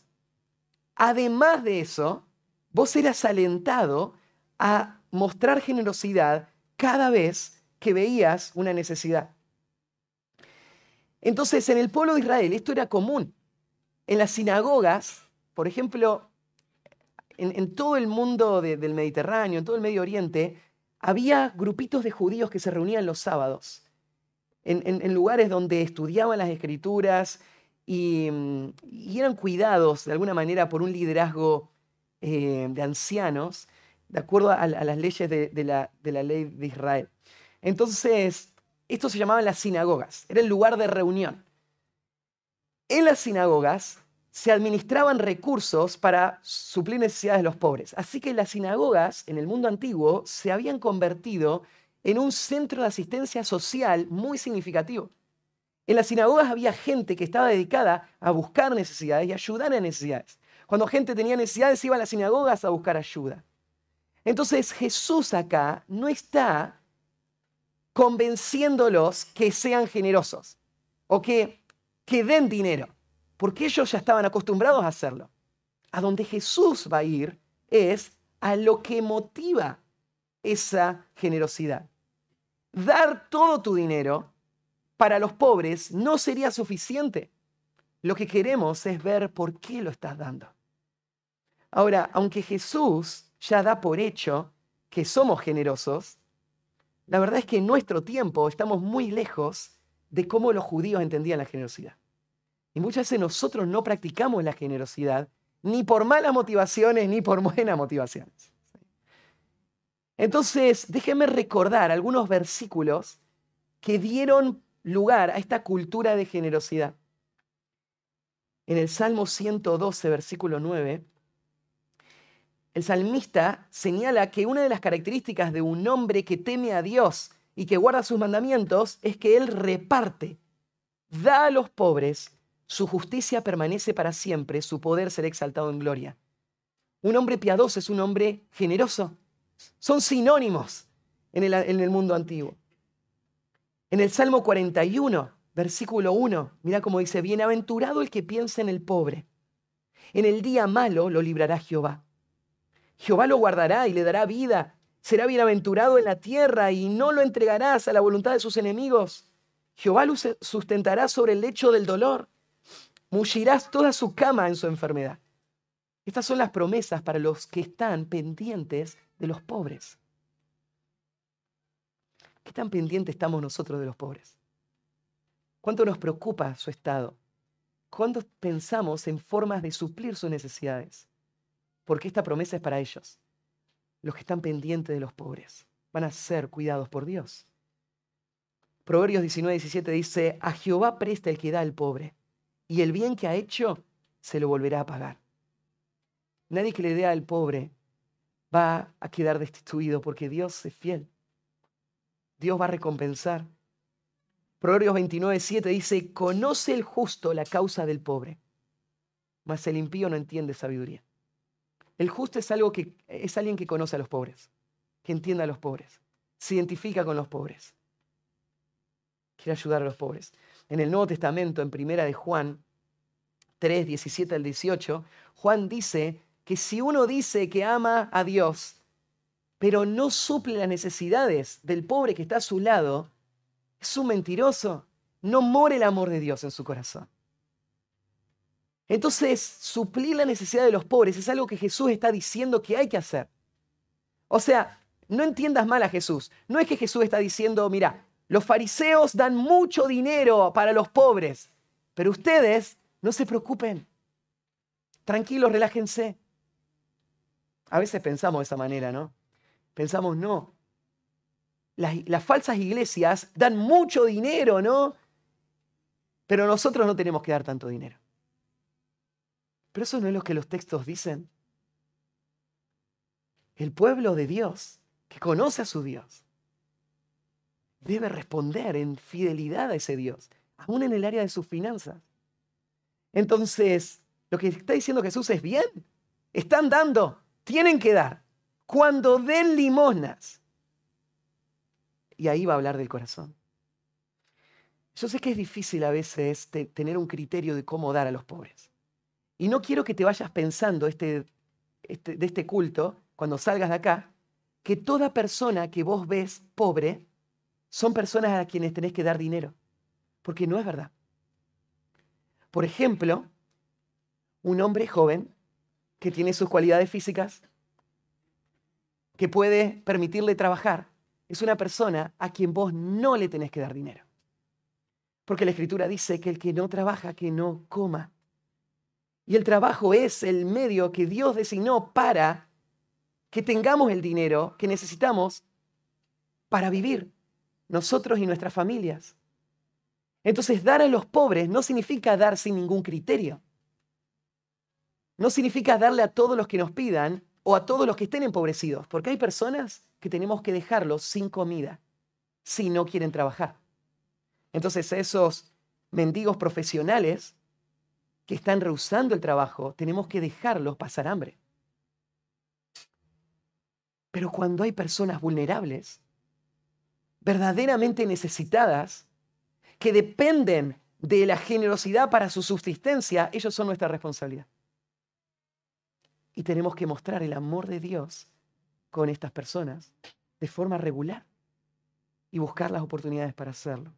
Además de eso, vos eras alentado a mostrar generosidad cada vez que veías una necesidad. Entonces, en el pueblo de Israel esto era común. En las sinagogas, por ejemplo, en, todo el mundo del Mediterráneo, en todo el Medio Oriente, había grupitos de judíos que se reunían los sábados en, lugares donde estudiaban las escrituras y, eran cuidados de alguna manera por un liderazgo eh, de ancianos, de acuerdo a, las leyes de, la, ley de Israel. Entonces, esto se llamaban las sinagogas, era el lugar de reunión. En las sinagogas se administraban recursos para suplir necesidades de los pobres. Así que las sinagogas en el mundo antiguo se habían convertido en un centro de asistencia social muy significativo. En las sinagogas había gente que estaba dedicada a buscar necesidades y ayudar a necesidades. Cuando gente tenía necesidades iba a las sinagogas a buscar ayuda. Entonces Jesús acá no está convenciéndolos que sean generosos o que, que den dinero, porque ellos ya estaban acostumbrados a hacerlo. A donde Jesús va a ir es a lo que motiva esa generosidad. dar todo tu dinero para los pobres no sería suficiente. Lo que queremos es ver por qué lo estás dando. Ahora, aunque Jesús ya da por hecho que somos generosos, la verdad es que en nuestro tiempo estamos muy lejos de cómo los judíos entendían la generosidad. Y muchas veces nosotros no practicamos la generosidad ni por malas motivaciones ni por buenas motivaciones. Entonces, déjenme recordar algunos versículos que dieron lugar a esta cultura de generosidad. En el Salmo 112, versículo 9, el salmista señala que una de las características de un hombre que teme a Dios y que guarda sus mandamientos es que él reparte, da a los pobres, su justicia permanece para siempre, su poder será exaltado en gloria. Un hombre piadoso es un hombre generoso. Son sinónimos en el, mundo antiguo. En el Salmo 41, versículo 1, mira cómo dice, bienaventurado el que piensa en el pobre. En el día malo lo librará Jehová. Jehová lo guardará y le dará vida. Será bienaventurado en la tierra y no lo entregarás a la voluntad de sus enemigos. Jehová lo sustentará sobre el lecho del dolor. Mullirás toda su cama en su enfermedad. Estas son las promesas para los que están pendientes de los pobres. ¿Qué tan pendientes estamos nosotros de los pobres? ¿Cuánto nos preocupa su estado? ¿Cuánto pensamos en formas de suplir sus necesidades? Porque esta promesa es para ellos. Los que están pendientes de los pobres van a ser cuidados por Dios. Proverbios 19, 17 dice, a Jehová presta el que da al pobre, y el bien que ha hecho se lo volverá a pagar. Nadie que le dé al pobre va a quedar destituido porque Dios es fiel. Dios va a recompensar. Proverbios 29, 7 dice, conoce el justo la causa del pobre, mas el impío no entiende sabiduría. El justo es, algo que, es alguien que conoce a los pobres, que entiende a los pobres, se identifica con los pobres, quiere ayudar a los pobres. En el Nuevo Testamento, en Primera de Juan 3, 17 al 18, Juan dice que si uno dice que ama a Dios pero no suple las necesidades del pobre que está a su lado, es un mentiroso. No more el amor de Dios en su corazón. Entonces, suplir la necesidad de los pobres es algo que Jesús está diciendo que hay que hacer. O sea, no entiendas mal a Jesús. No es que Jesús está diciendo, mira, los fariseos dan mucho dinero para los pobres, pero ustedes no se preocupen. Tranquilos, relájense. A veces pensamos de esa manera, ¿no? Pensamos, no. Las, falsas iglesias dan mucho dinero, ¿no? Pero nosotros no tenemos que dar tanto dinero. Pero eso no es lo que los textos dicen. El pueblo de Dios, que conoce a su Dios, debe responder en fidelidad a ese Dios, aún en el área de sus finanzas. Entonces, lo que está diciendo Jesús es bien. Están dando, tienen que dar cuando den limosnas. Y ahí va a hablar del corazón. Yo sé que es difícil a veces tener un criterio de cómo dar a los pobres. Y no quiero que te vayas pensando este, este, de este culto, cuando salgas de acá, que toda persona que vos ves pobre son personas a quienes tenés que dar dinero. Porque no es verdad. Por ejemplo, un hombre joven que tiene sus cualidades físicas, que puede permitirle trabajar es una persona a quien vos no le tenés que dar dinero. Porque la escritura dice que el que no trabaja, que no coma. Y el trabajo es el medio que Dios designó para que tengamos el dinero que necesitamos para vivir, nosotros y nuestras familias. Entonces, dar a los pobres no significa dar sin ningún criterio. No significa darle a todos los que nos pidan o a todos los que estén empobrecidos, porque hay personas que tenemos que dejarlos sin comida si no quieren trabajar. Entonces esos mendigos profesionales que están rehusando el trabajo, tenemos que dejarlos pasar hambre. Pero cuando hay personas vulnerables, verdaderamente necesitadas, que dependen de la generosidad para su subsistencia, ellos son nuestra responsabilidad. Y tenemos que mostrar el amor de Dios con estas personas de forma regular. y buscar las oportunidades para hacerlo.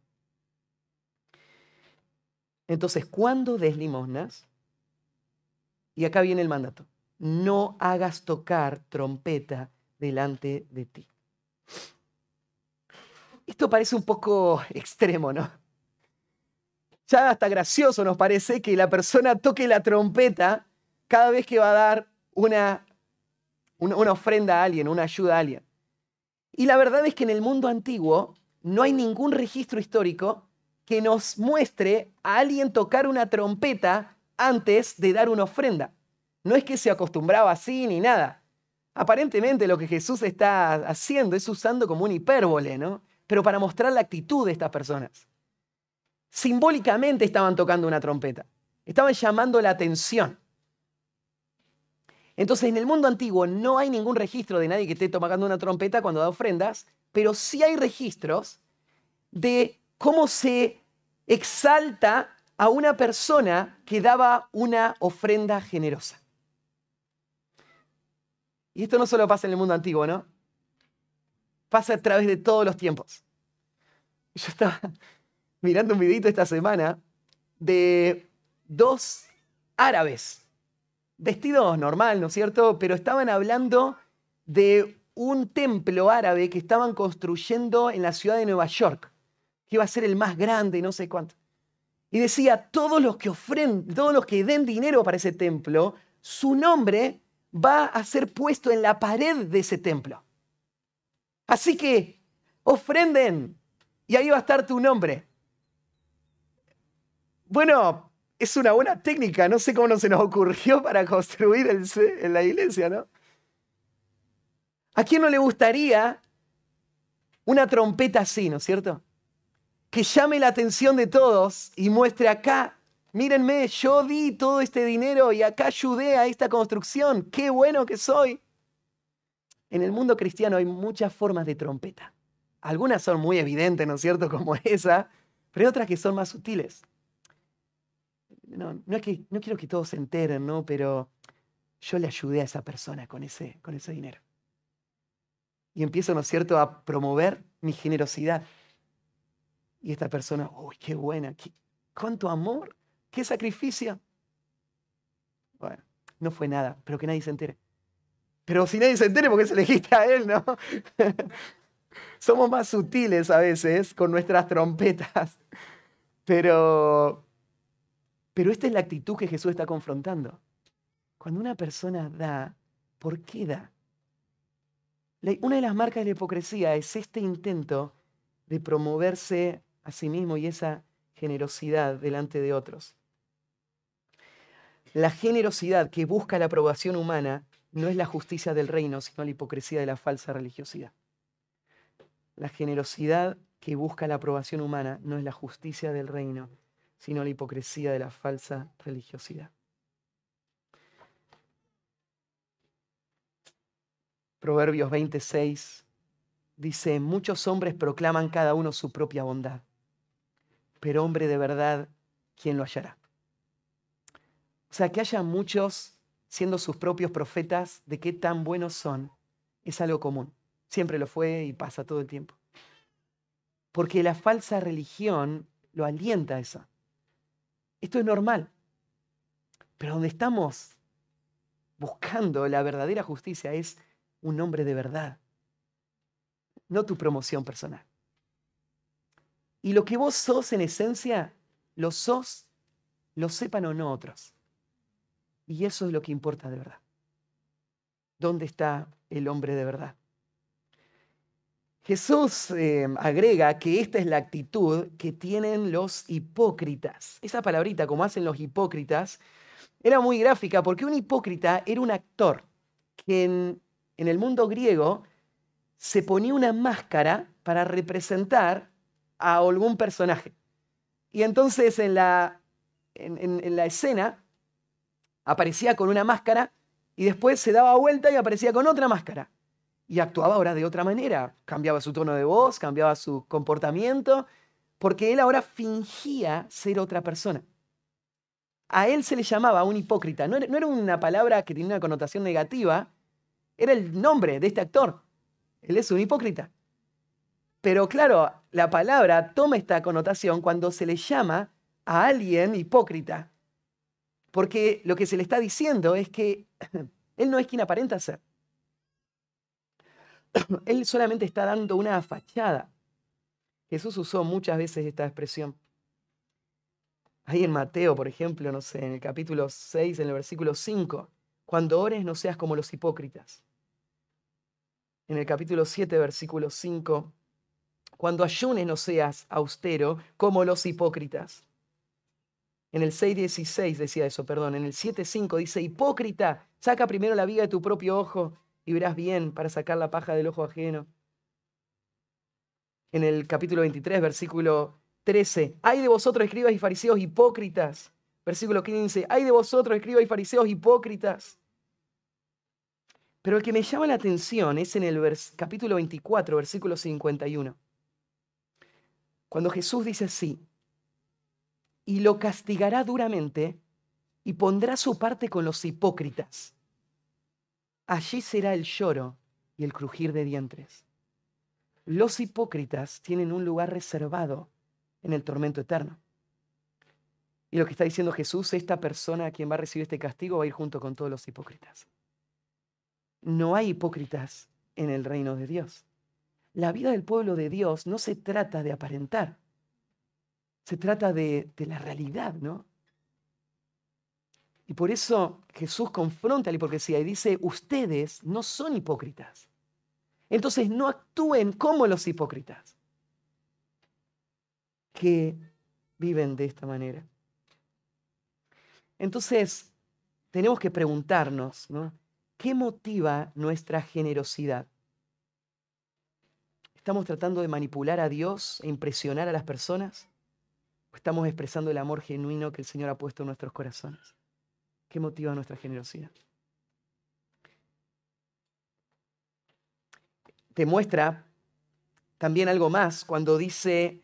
Entonces, cuando des limosnas, y acá viene el mandato, no hagas tocar trompeta delante de ti. Esto parece un poco extremo, ¿no? Ya hasta gracioso nos parece que la persona toque la trompeta cada vez que va a dar una, una, ofrenda a alguien, una ayuda a alguien. Y la verdad es que en el mundo antiguo no hay ningún registro histórico que nos muestre a alguien tocar una trompeta antes de dar una ofrenda. No es que se acostumbraba así ni nada. Aparentemente lo que Jesús está haciendo es usando como un hipérbole, ¿no? Pero para mostrar la actitud de estas personas. Simbólicamente estaban tocando una trompeta. Estaban llamando la atención. Entonces, en el mundo antiguo no hay ningún registro de nadie que esté tocando una trompeta cuando da ofrendas, pero sí hay registros de cómo se exalta a una persona que daba una ofrenda generosa. Y esto no solo pasa en el mundo antiguo, ¿no? Pasa a través de todos los tiempos. Yo estaba mirando un videito esta semana de dos árabes vestidos normal, ¿no es cierto? Pero estaban hablando de un templo árabe que estaban construyendo en la ciudad de Nueva York, que iba a ser el más grande y no sé cuánto. Y decía, todos los que ofrenden, todos los que den dinero para ese templo, su nombre va a ser puesto en la pared de ese templo. Así que ofrenden y ahí va a estar tu nombre. Bueno, es una buena técnica, no sé cómo no se nos ocurrió para construir el en la iglesia, ¿no? ¿A quién no le gustaría una trompeta así, ¿no es cierto? Que llame la atención de todos y muestre acá, mírenme, yo di todo este dinero y acá ayudé a esta construcción, qué bueno que soy. En el mundo cristiano hay muchas formas de trompeta. Algunas son muy evidentes, ¿no es cierto? Como esa, pero hay otras que son más sutiles no, no, es que, no quiero que todos se enteren, ¿no? Pero yo le ayudé a esa persona con ese, con ese dinero. Y empiezo, ¿no es cierto?, a promover mi generosidad. Y esta persona, uy, qué buena, qué, cuánto amor, qué sacrificio. Bueno, no fue nada, pero que nadie se entere. Pero si nadie se entere, porque se elegiste a él, no? Somos más sutiles a veces con nuestras trompetas. Pero, pero esta es la actitud que Jesús está confrontando. Cuando una persona da, ¿por qué da? Una de las marcas de la hipocresía es este intento de promoverse a sí mismo y esa generosidad delante de otros. La generosidad que busca la aprobación humana no es la justicia del reino, sino la hipocresía de la falsa religiosidad. La generosidad que busca la aprobación humana no es la justicia del reino, sino la hipocresía de la falsa religiosidad. Proverbios 26 dice, muchos hombres proclaman cada uno su propia bondad, pero hombre de verdad, ¿quién lo hallará? O sea, que haya muchos siendo sus propios profetas de qué tan buenos son, es algo común. Siempre lo fue y pasa todo el tiempo. Porque la falsa religión lo alienta a eso. Esto es normal. Pero donde estamos buscando la verdadera justicia es un hombre de verdad, no tu promoción personal. Y lo que vos sos en esencia, lo sos, lo sepan o no otros. Y eso es lo que importa de verdad. ¿Dónde está el hombre de verdad? Jesús eh, agrega que esta es la actitud que tienen los hipócritas. Esa palabrita, como hacen los hipócritas, era muy gráfica porque un hipócrita era un actor que en, el mundo griego se ponía una máscara para representar a algún personaje. Y entonces en la, en la escena aparecía con una máscara y después se daba vuelta y aparecía con otra máscara y actuaba ahora de otra manera. Cambiaba su tono de voz, cambiaba su comportamiento, porque él ahora fingía ser otra persona. A él se le llamaba un hipócrita. No era, una palabra que tenía una connotación negativa, era el nombre de este actor. Él es un hipócrita. Pero claro, la palabra toma esta connotación cuando se le llama a alguien hipócrita. Porque lo que se le está diciendo es que él no es quien aparenta ser. Él solamente está dando una fachada. Jesús usó muchas veces esta expresión. Ahí en Mateo, por ejemplo, no sé, en el capítulo 6, en el versículo 5, cuando ores no seas como los hipócritas. En el capítulo 7, versículo 5, cuando ayunes no seas austero como los hipócritas. En el 6.16 decía eso, perdón. En el 7.5 dice, hipócrita, saca primero la viga de tu propio ojo y verás bien para sacar la paja del ojo ajeno. En el capítulo 23, versículo 13, hay de vosotros escribas y fariseos hipócritas. Versículo 15, hay de vosotros escribas y fariseos hipócritas. Pero el que me llama la atención es en el capítulo 24, versículo 51. Cuando Jesús dice así, y lo castigará duramente y pondrá su parte con los hipócritas. Allí será el lloro y el crujir de dientes. Los hipócritas tienen un lugar reservado en el tormento eterno. Y lo que está diciendo Jesús, esta persona a quien va a recibir este castigo va a ir junto con todos los hipócritas. No hay hipócritas en el reino de Dios. La vida del pueblo de Dios no se trata de aparentar, se trata de, la realidad, ¿no? Y por eso Jesús confronta la hipocresía y dice, ustedes no son hipócritas. Entonces no actúen como los hipócritas que viven de esta manera. Entonces, tenemos que preguntarnos, ¿no? ¿Qué motiva nuestra generosidad? ¿Estamos tratando de manipular a Dios e impresionar a las personas? ¿O estamos expresando el amor genuino que el Señor ha puesto en nuestros corazones? ¿Qué motiva nuestra generosidad? Te muestra también algo más cuando dice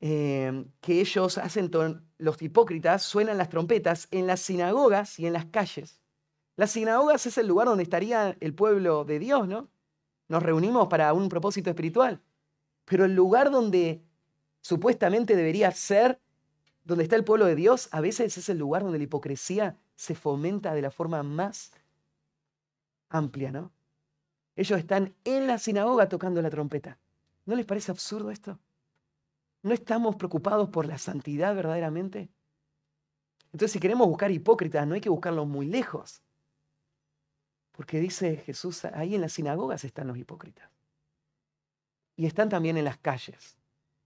eh, que ellos hacen, los hipócritas suenan las trompetas en las sinagogas y en las calles. Las sinagogas es el lugar donde estaría el pueblo de Dios, ¿no? Nos reunimos para un propósito espiritual. Pero el lugar donde supuestamente debería ser donde está el pueblo de Dios, a veces es el lugar donde la hipocresía se fomenta de la forma más amplia, ¿no? Ellos están en la sinagoga tocando la trompeta. ¿No les parece absurdo esto? ¿No estamos preocupados por la santidad verdaderamente? Entonces, si queremos buscar hipócritas, no hay que buscarlos muy lejos. Porque dice Jesús, ahí en las sinagogas están los hipócritas. Y están también en las calles.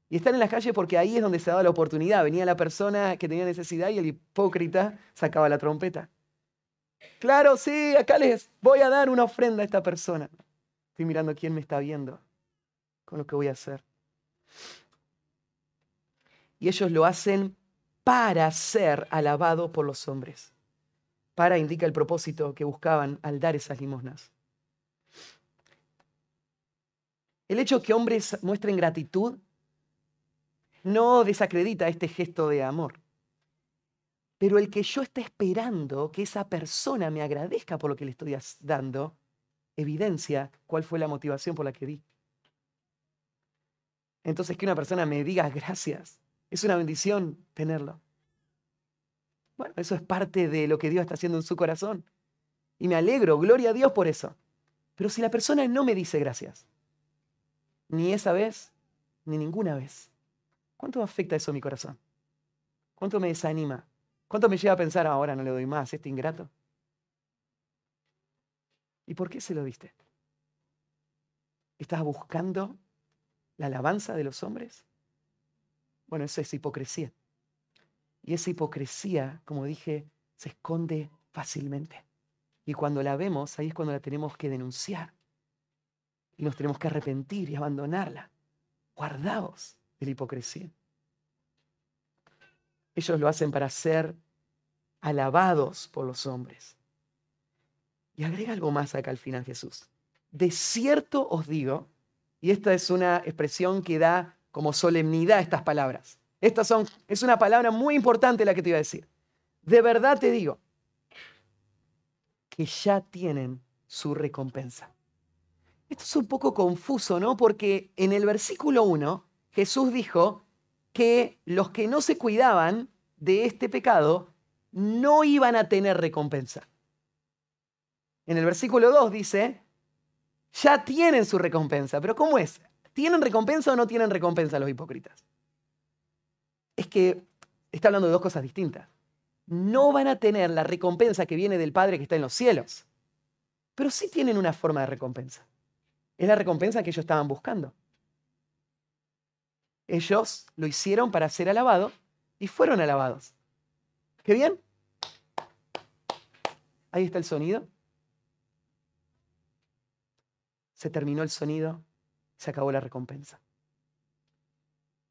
Y están en las calles porque ahí es donde se daba la oportunidad. Venía la persona que tenía necesidad y el hipócrita sacaba la trompeta. Claro, sí, acá les voy a dar una ofrenda a esta persona. Estoy mirando quién me está viendo con lo que voy a hacer. Y ellos lo hacen para ser alabados por los hombres. Para indica el propósito que buscaban al dar esas limosnas. El hecho que hombres muestren gratitud no desacredita este gesto de amor. Pero el que yo esté esperando que esa persona me agradezca por lo que le estoy dando, evidencia cuál fue la motivación por la que di. Entonces que una persona me diga gracias, es una bendición tenerlo. Bueno, eso es parte de lo que Dios está haciendo en su corazón. Y me alegro, gloria a Dios por eso. Pero si la persona no me dice gracias, ni esa vez, ni ninguna vez, ¿Cuánto afecta eso a mi corazón? ¿Cuánto me desanima? ¿Cuánto me lleva a pensar, ahora no le doy más, este ingrato? ¿Y por qué se lo diste? ¿Estás buscando la alabanza de los hombres? Bueno, eso es hipocresía. Y esa hipocresía, como dije, se esconde fácilmente. Y cuando la vemos, ahí es cuando la tenemos que denunciar. Y nos tenemos que arrepentir y abandonarla. Guardaos de la hipocresía. Ellos lo hacen para ser alabados por los hombres. Y agrega algo más acá al final Jesús. De cierto os digo, y esta es una expresión que da como solemnidad a estas palabras. Estas son, es una palabra muy importante la que te iba a decir. De verdad te digo que ya tienen su recompensa. Esto es un poco confuso, ¿no? Porque en el versículo 1 Jesús dijo que los que no se cuidaban de este pecado no iban a tener recompensa. En el versículo 2 dice, ya tienen su recompensa. Pero ¿cómo es? ¿Tienen recompensa o no tienen recompensa los hipócritas? Es que está hablando de dos cosas distintas. No van a tener la recompensa que viene del Padre que está en los cielos, pero sí tienen una forma de recompensa. Es la recompensa que ellos estaban buscando. Ellos lo hicieron para ser alabados y fueron alabados. ¿Qué bien? Ahí está el sonido. Se terminó el sonido, se acabó la recompensa.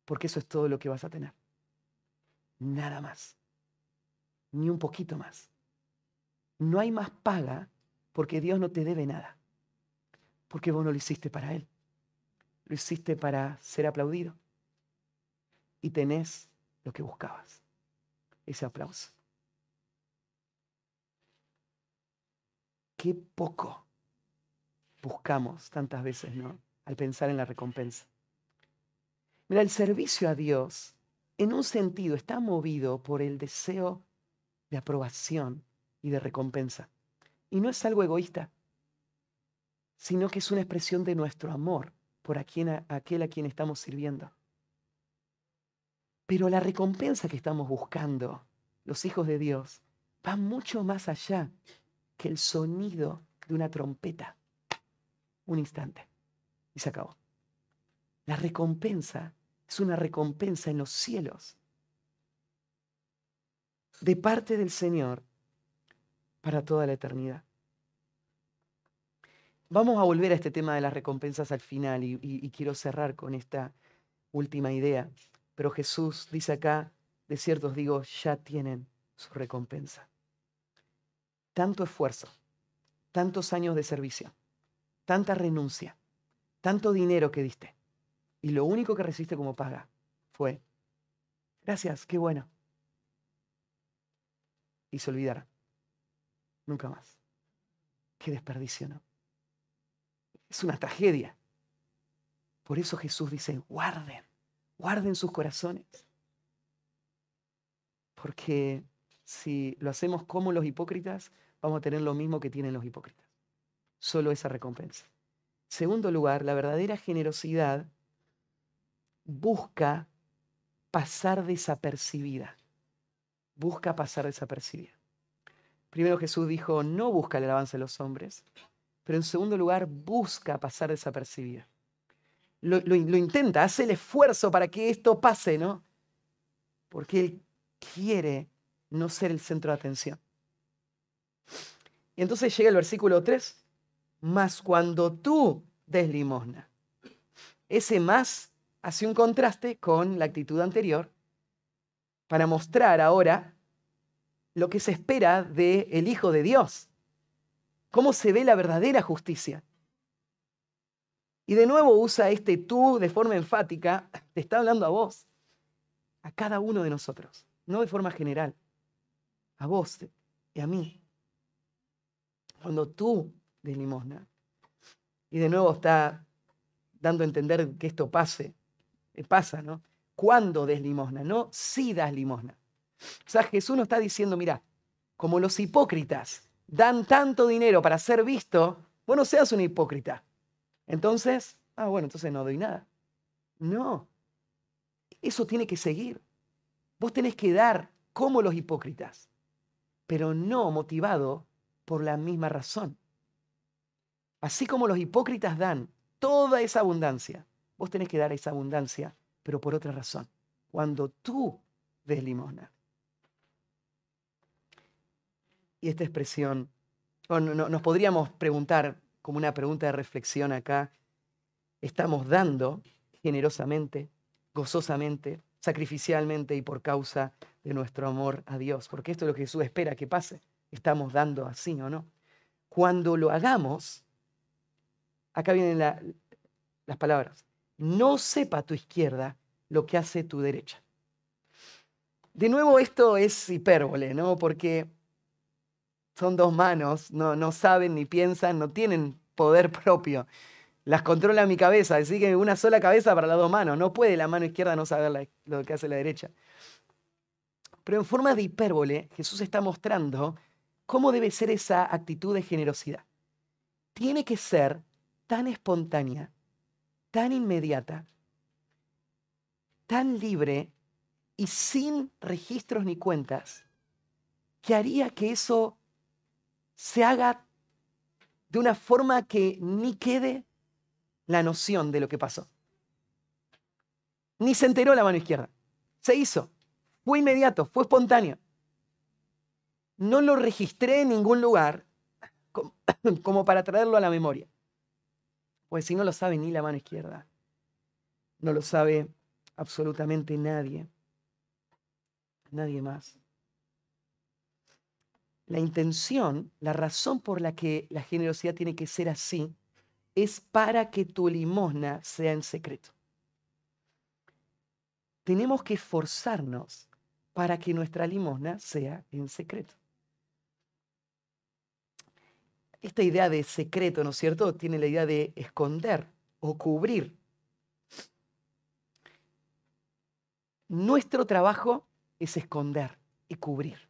Porque eso es todo lo que vas a tener. Nada más. Ni un poquito más. No hay más paga porque Dios no te debe nada. Porque vos no lo hiciste para Él. Lo hiciste para ser aplaudido. Y tenés lo que buscabas. Ese aplauso. Qué poco buscamos tantas veces, ¿no? Al pensar en la recompensa. Mira, el servicio a Dios, en un sentido, está movido por el deseo de aprobación y de recompensa. Y no es algo egoísta, sino que es una expresión de nuestro amor por aquel a quien estamos sirviendo. Pero la recompensa que estamos buscando, los hijos de Dios, va mucho más allá que el sonido de una trompeta. Un instante. Y se acabó. La recompensa es una recompensa en los cielos. De parte del Señor para toda la eternidad. Vamos a volver a este tema de las recompensas al final y, quiero cerrar con esta última idea. Pero Jesús dice acá, de cierto os digo, ya tienen su recompensa. Tanto esfuerzo, tantos años de servicio, tanta renuncia, tanto dinero que diste. Y lo único que recibiste como paga fue, gracias, qué bueno. Y se olvidaron. Nunca más. Qué desperdicio, ¿no? Es una tragedia. Por eso Jesús dice, guarden Guarden sus corazones. Porque si lo hacemos como los hipócritas, vamos a tener lo mismo que tienen los hipócritas. Solo esa recompensa. Segundo lugar, la verdadera generosidad busca pasar desapercibida. Busca pasar desapercibida. Primero Jesús dijo, no busca el avance de los hombres, pero en segundo lugar, busca pasar desapercibida lo, intenta, hace el esfuerzo para que esto pase, ¿no? Porque él quiere no ser el centro de atención. Y entonces llega el versículo 3, más cuando tú des limosna. Ese más hace un contraste con la actitud anterior para mostrar ahora lo que se espera del el Hijo de Dios. Cómo se ve la verdadera justicia. Y de nuevo usa este tú de forma enfática, te está hablando a vos, a cada uno de nosotros, no de forma general, a vos y a mí. Cuando tú des limosna, y de nuevo está dando a entender que esto pase, pasa, ¿no? Cuando des limosna, no si das limosna. O sea, Jesús nos está diciendo, mira, como los hipócritas dan tanto dinero para ser visto, vos no seas un hipócrita. Entonces, ah, bueno, entonces no doy nada. No, eso tiene que seguir. Vos tenés que dar como los hipócritas, pero no motivado por la misma razón. Así como los hipócritas dan toda esa abundancia, vos tenés que dar esa abundancia, pero por otra razón. Cuando tú des limosna. Y esta expresión, nos podríamos preguntar, como una pregunta de reflexión acá, estamos dando generosamente, gozosamente, sacrificialmente y por causa de nuestro amor a Dios, porque esto es lo que Jesús espera que pase. Estamos dando así o no. Cuando lo hagamos, acá vienen las palabras, no sepa tu izquierda lo que hace tu derecha. De nuevo, esto es hipérbole, ¿no? Porque son dos manos, no, no saben ni piensan, no tienen poder propio. las controla mi cabeza, así que una sola cabeza para las dos manos. No puede la mano izquierda no saber lo que hace la derecha. Pero en forma de hipérbole, Jesús está mostrando cómo debe ser esa actitud de generosidad. Tiene que ser tan espontánea, tan inmediata, tan libre y sin registros ni cuentas, que haría que eso se haga de una forma que ni quede la noción de lo que pasó. Ni se enteró la mano izquierda. Se hizo. Fue inmediato, fue espontáneo. No lo registré en ningún lugar como para traerlo a la memoria. Pues si no lo sabe ni la mano izquierda, no lo sabe absolutamente nadie. Nadie más. La intención, la razón por la que la generosidad tiene que ser así, es para que tu limosna sea en secreto. Tenemos que esforzarnos para que nuestra limosna sea en secreto. Esta idea de secreto, ¿no es cierto?, tiene la idea de esconder o cubrir. Nuestro trabajo es esconder y cubrir.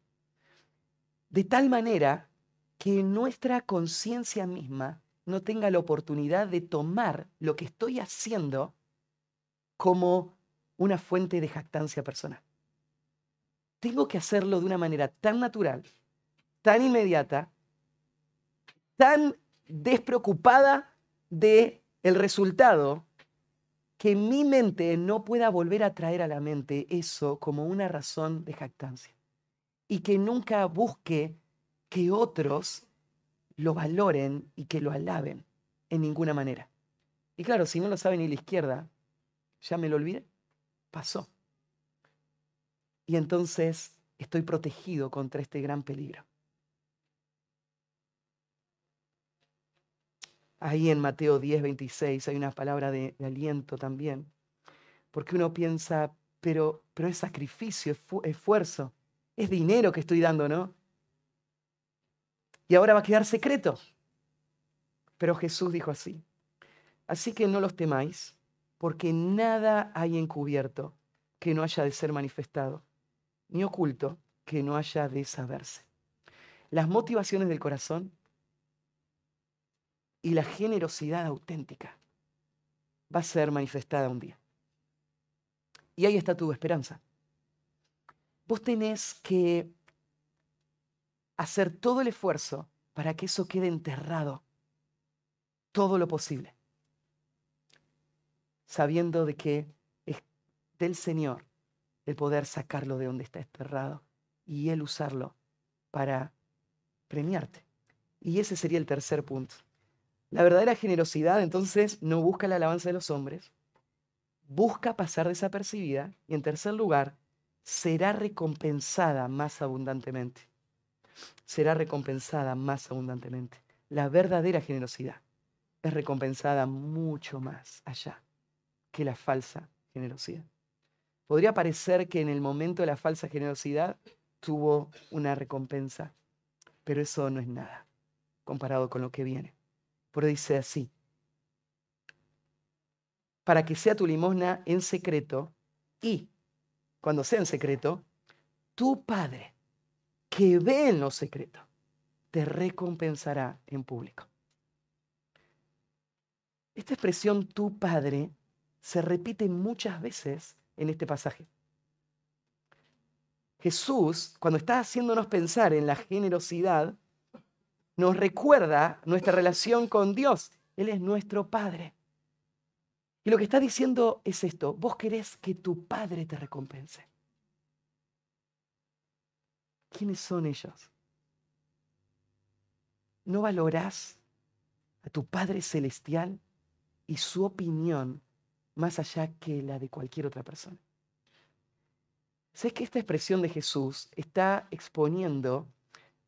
De tal manera que nuestra conciencia misma no tenga la oportunidad de tomar lo que estoy haciendo como una fuente de jactancia personal. Tengo que hacerlo de una manera tan natural, tan inmediata, tan despreocupada de el resultado que mi mente no pueda volver a traer a la mente eso como una razón de jactancia y que nunca busque que otros lo valoren y que lo alaben en ninguna manera. Y claro, si no lo sabe ni la izquierda, ya me lo olvidé, pasó. Y entonces estoy protegido contra este gran peligro. Ahí en Mateo 10, 26 hay una palabra de, aliento también, porque uno piensa, pero, pero es sacrificio, es esfuerzo, es dinero que estoy dando, ¿no? Y ahora va a quedar secreto. Pero Jesús dijo así, así que no los temáis, porque nada hay encubierto que no haya de ser manifestado, ni oculto que no haya de saberse. Las motivaciones del corazón y la generosidad auténtica va a ser manifestada un día. Y ahí está tu esperanza. Vos tenés que hacer todo el esfuerzo para que eso quede enterrado todo lo posible, sabiendo de que es del Señor el poder sacarlo de donde está enterrado y Él usarlo para premiarte. Y ese sería el tercer punto. La verdadera generosidad entonces no busca la alabanza de los hombres, busca pasar desapercibida y en tercer lugar, será recompensada más abundantemente. Será recompensada más abundantemente. La verdadera generosidad es recompensada mucho más allá que la falsa generosidad. Podría parecer que en el momento de la falsa generosidad tuvo una recompensa, pero eso no es nada comparado con lo que viene. Por dice así, para que sea tu limosna en secreto y, cuando sea en secreto, tu Padre, que ve en lo secreto, te recompensará en público. Esta expresión tu Padre se repite muchas veces en este pasaje. Jesús, cuando está haciéndonos pensar en la generosidad, nos recuerda nuestra relación con Dios. Él es nuestro Padre. Y lo que está diciendo es esto, vos querés que tu Padre te recompense. ¿Quiénes son ellos? ¿No valorás a tu Padre Celestial y su opinión más allá que la de cualquier otra persona? Sé que esta expresión de Jesús está exponiendo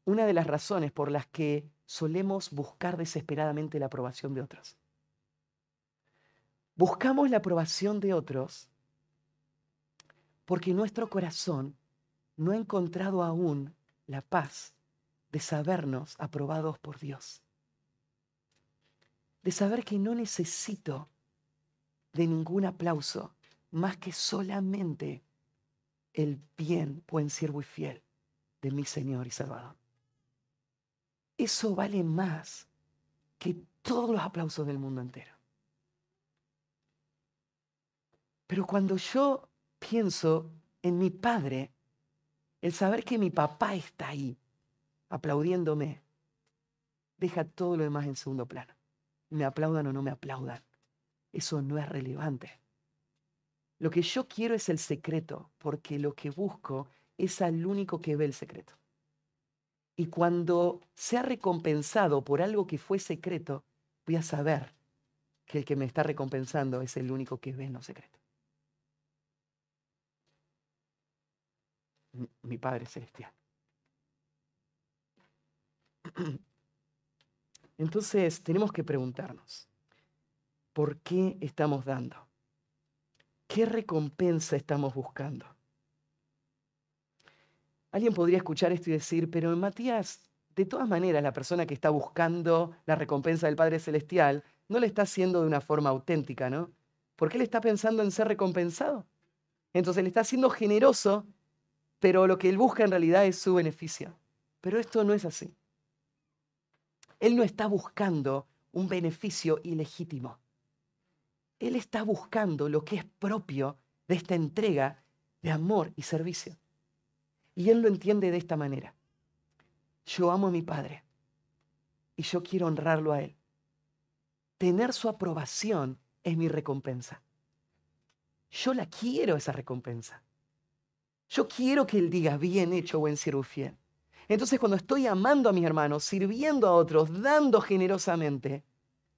una de las razones por las que solemos buscar desesperadamente la aprobación de otros. Buscamos la aprobación de otros porque nuestro corazón no ha encontrado aún la paz de sabernos aprobados por Dios. de saber que no necesito de ningún aplauso más que solamente el bien, buen siervo y fiel de mi Señor y Salvador. Eso vale más que todos los aplausos del mundo entero. Pero cuando yo pienso en mi padre, el saber que mi papá está ahí aplaudiéndome, deja todo lo demás en segundo plano. Me aplaudan o no me aplaudan. Eso no es relevante. Lo que yo quiero es el secreto, porque lo que busco es al único que ve el secreto. Y cuando sea recompensado por algo que fue secreto, voy a saber que el que me está recompensando es el único que ve en lo secreto. Mi Padre Celestial. Entonces tenemos que preguntarnos, ¿por qué estamos dando? ¿Qué recompensa estamos buscando? Alguien podría escuchar esto y decir, pero Matías, de todas maneras, la persona que está buscando la recompensa del Padre Celestial no le está haciendo de una forma auténtica, ¿no? Porque él está pensando en ser recompensado. Entonces le está siendo generoso, pero lo que él busca en realidad es su beneficio. Pero esto no es así. Él no está buscando un beneficio ilegítimo. Él está buscando lo que es propio de esta entrega de amor y servicio. Y Él lo entiende de esta manera. Yo amo a mi Padre y yo quiero honrarlo a Él. Tener su aprobación es mi recompensa. Yo la quiero esa recompensa. Yo quiero que Él diga, bien hecho, buen siervo fiel. Entonces cuando estoy amando a mis hermanos, sirviendo a otros, dando generosamente,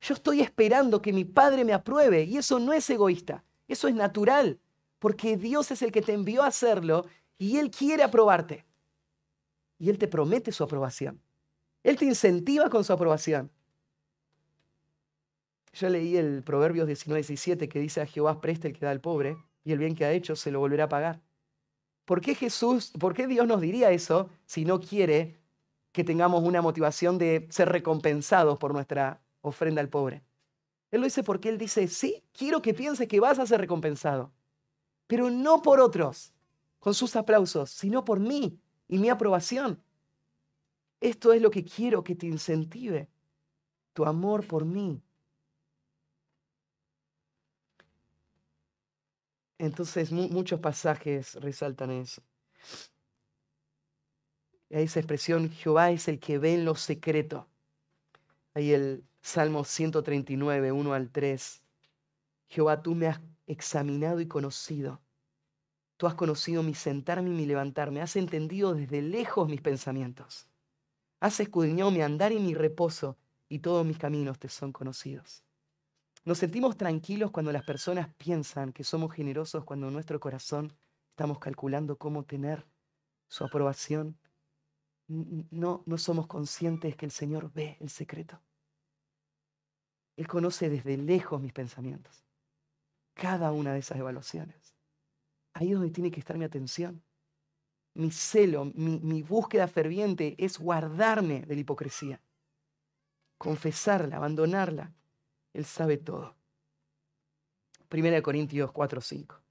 yo estoy esperando que mi Padre me apruebe y eso no es egoísta, eso es natural, porque Dios es el que te envió a hacerlo y Él quiere aprobarte. Y Él te promete su aprobación. Él te incentiva con su aprobación. Yo leí el Proverbios 19, que dice a Jehová presta el que da al pobre y el bien que ha hecho se lo volverá a pagar. ¿Por qué Jesús, por qué Dios nos diría eso si no quiere que tengamos una motivación de ser recompensados por nuestra ofrenda al pobre. Él lo dice porque Él dice, sí, quiero que pienses que vas a ser recompensado, pero no por otros, con sus aplausos, sino por mí y mi aprobación. Esto es lo que quiero que te incentive, tu amor por mí. Entonces muchos pasajes resaltan eso. Esa expresión, Jehová es el que ve en lo secreto. Ahí el Salmo 139, 1 al 3. Jehová, tú me has examinado y conocido. Tú has conocido mi sentarme y mi levantarme. Has entendido desde lejos mis pensamientos. Has escudriñado mi andar y mi reposo, y todos mis caminos te son conocidos. Nos sentimos tranquilos cuando las personas piensan que somos generosos cuando en nuestro corazón estamos calculando cómo tener su aprobación. No, no somos conscientes que el Señor ve el secreto. Él conoce desde lejos mis pensamientos. Cada una de esas evaluaciones. Ahí es donde tiene que estar mi atención. Mi celo, mi, búsqueda ferviente es guardarme de la hipocresía. Confesarla, abandonarla. Él sabe todo. Primera de Corintios 4, 5.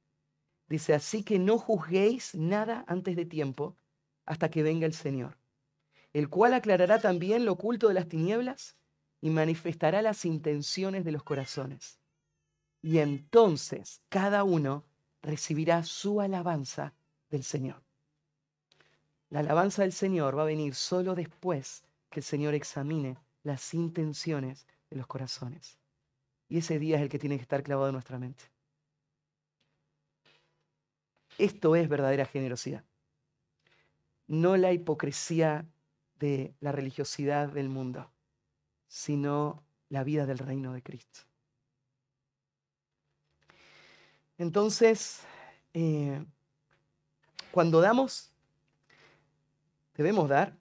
Dice, así que no juzguéis nada antes de tiempo hasta que venga el Señor, el cual aclarará también lo oculto de las tinieblas y manifestará las intenciones de los corazones. Y entonces cada uno recibirá su alabanza del Señor. La alabanza del Señor va a venir solo después que el Señor examine las intenciones de los corazones. Y ese día es el que tiene que estar clavado en nuestra mente. Esto es verdadera generosidad. No la hipocresía de la religiosidad del mundo sino la vida del reino de Cristo. Entonces, eh, cuando damos, debemos dar,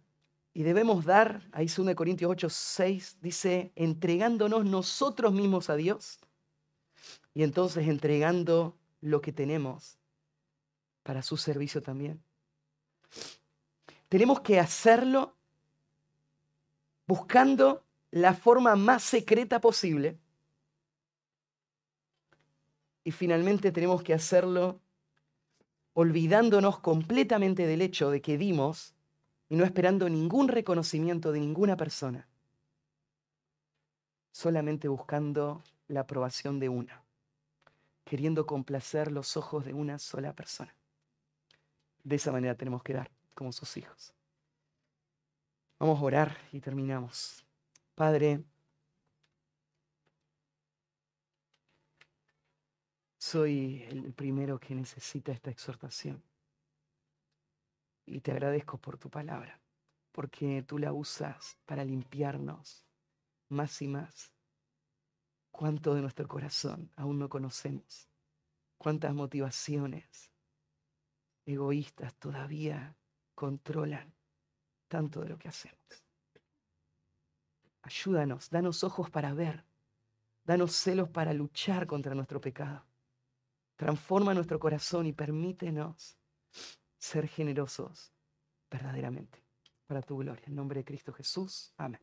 y debemos dar, ahí 2 Corintios 8, 6, dice, entregándonos nosotros mismos a Dios, y entonces entregando lo que tenemos para su servicio también. Tenemos que hacerlo buscando la forma más secreta posible. Y finalmente tenemos que hacerlo olvidándonos completamente del hecho de que dimos y no esperando ningún reconocimiento de ninguna persona, solamente buscando la aprobación de una, queriendo complacer los ojos de una sola persona. De esa manera tenemos que dar como sus hijos. Vamos a orar y terminamos. Padre, soy el primero que necesita esta exhortación. Y te agradezco por tu palabra, porque tú la usas para limpiarnos más y más. Cuánto de nuestro corazón aún no conocemos. Cuántas motivaciones egoístas todavía controlan tanto de lo que hacemos. Ayúdanos, danos ojos para ver, danos celos para luchar contra nuestro pecado. Transforma nuestro corazón y permítenos ser generosos verdaderamente para tu gloria. En nombre de Cristo Jesús. Amén.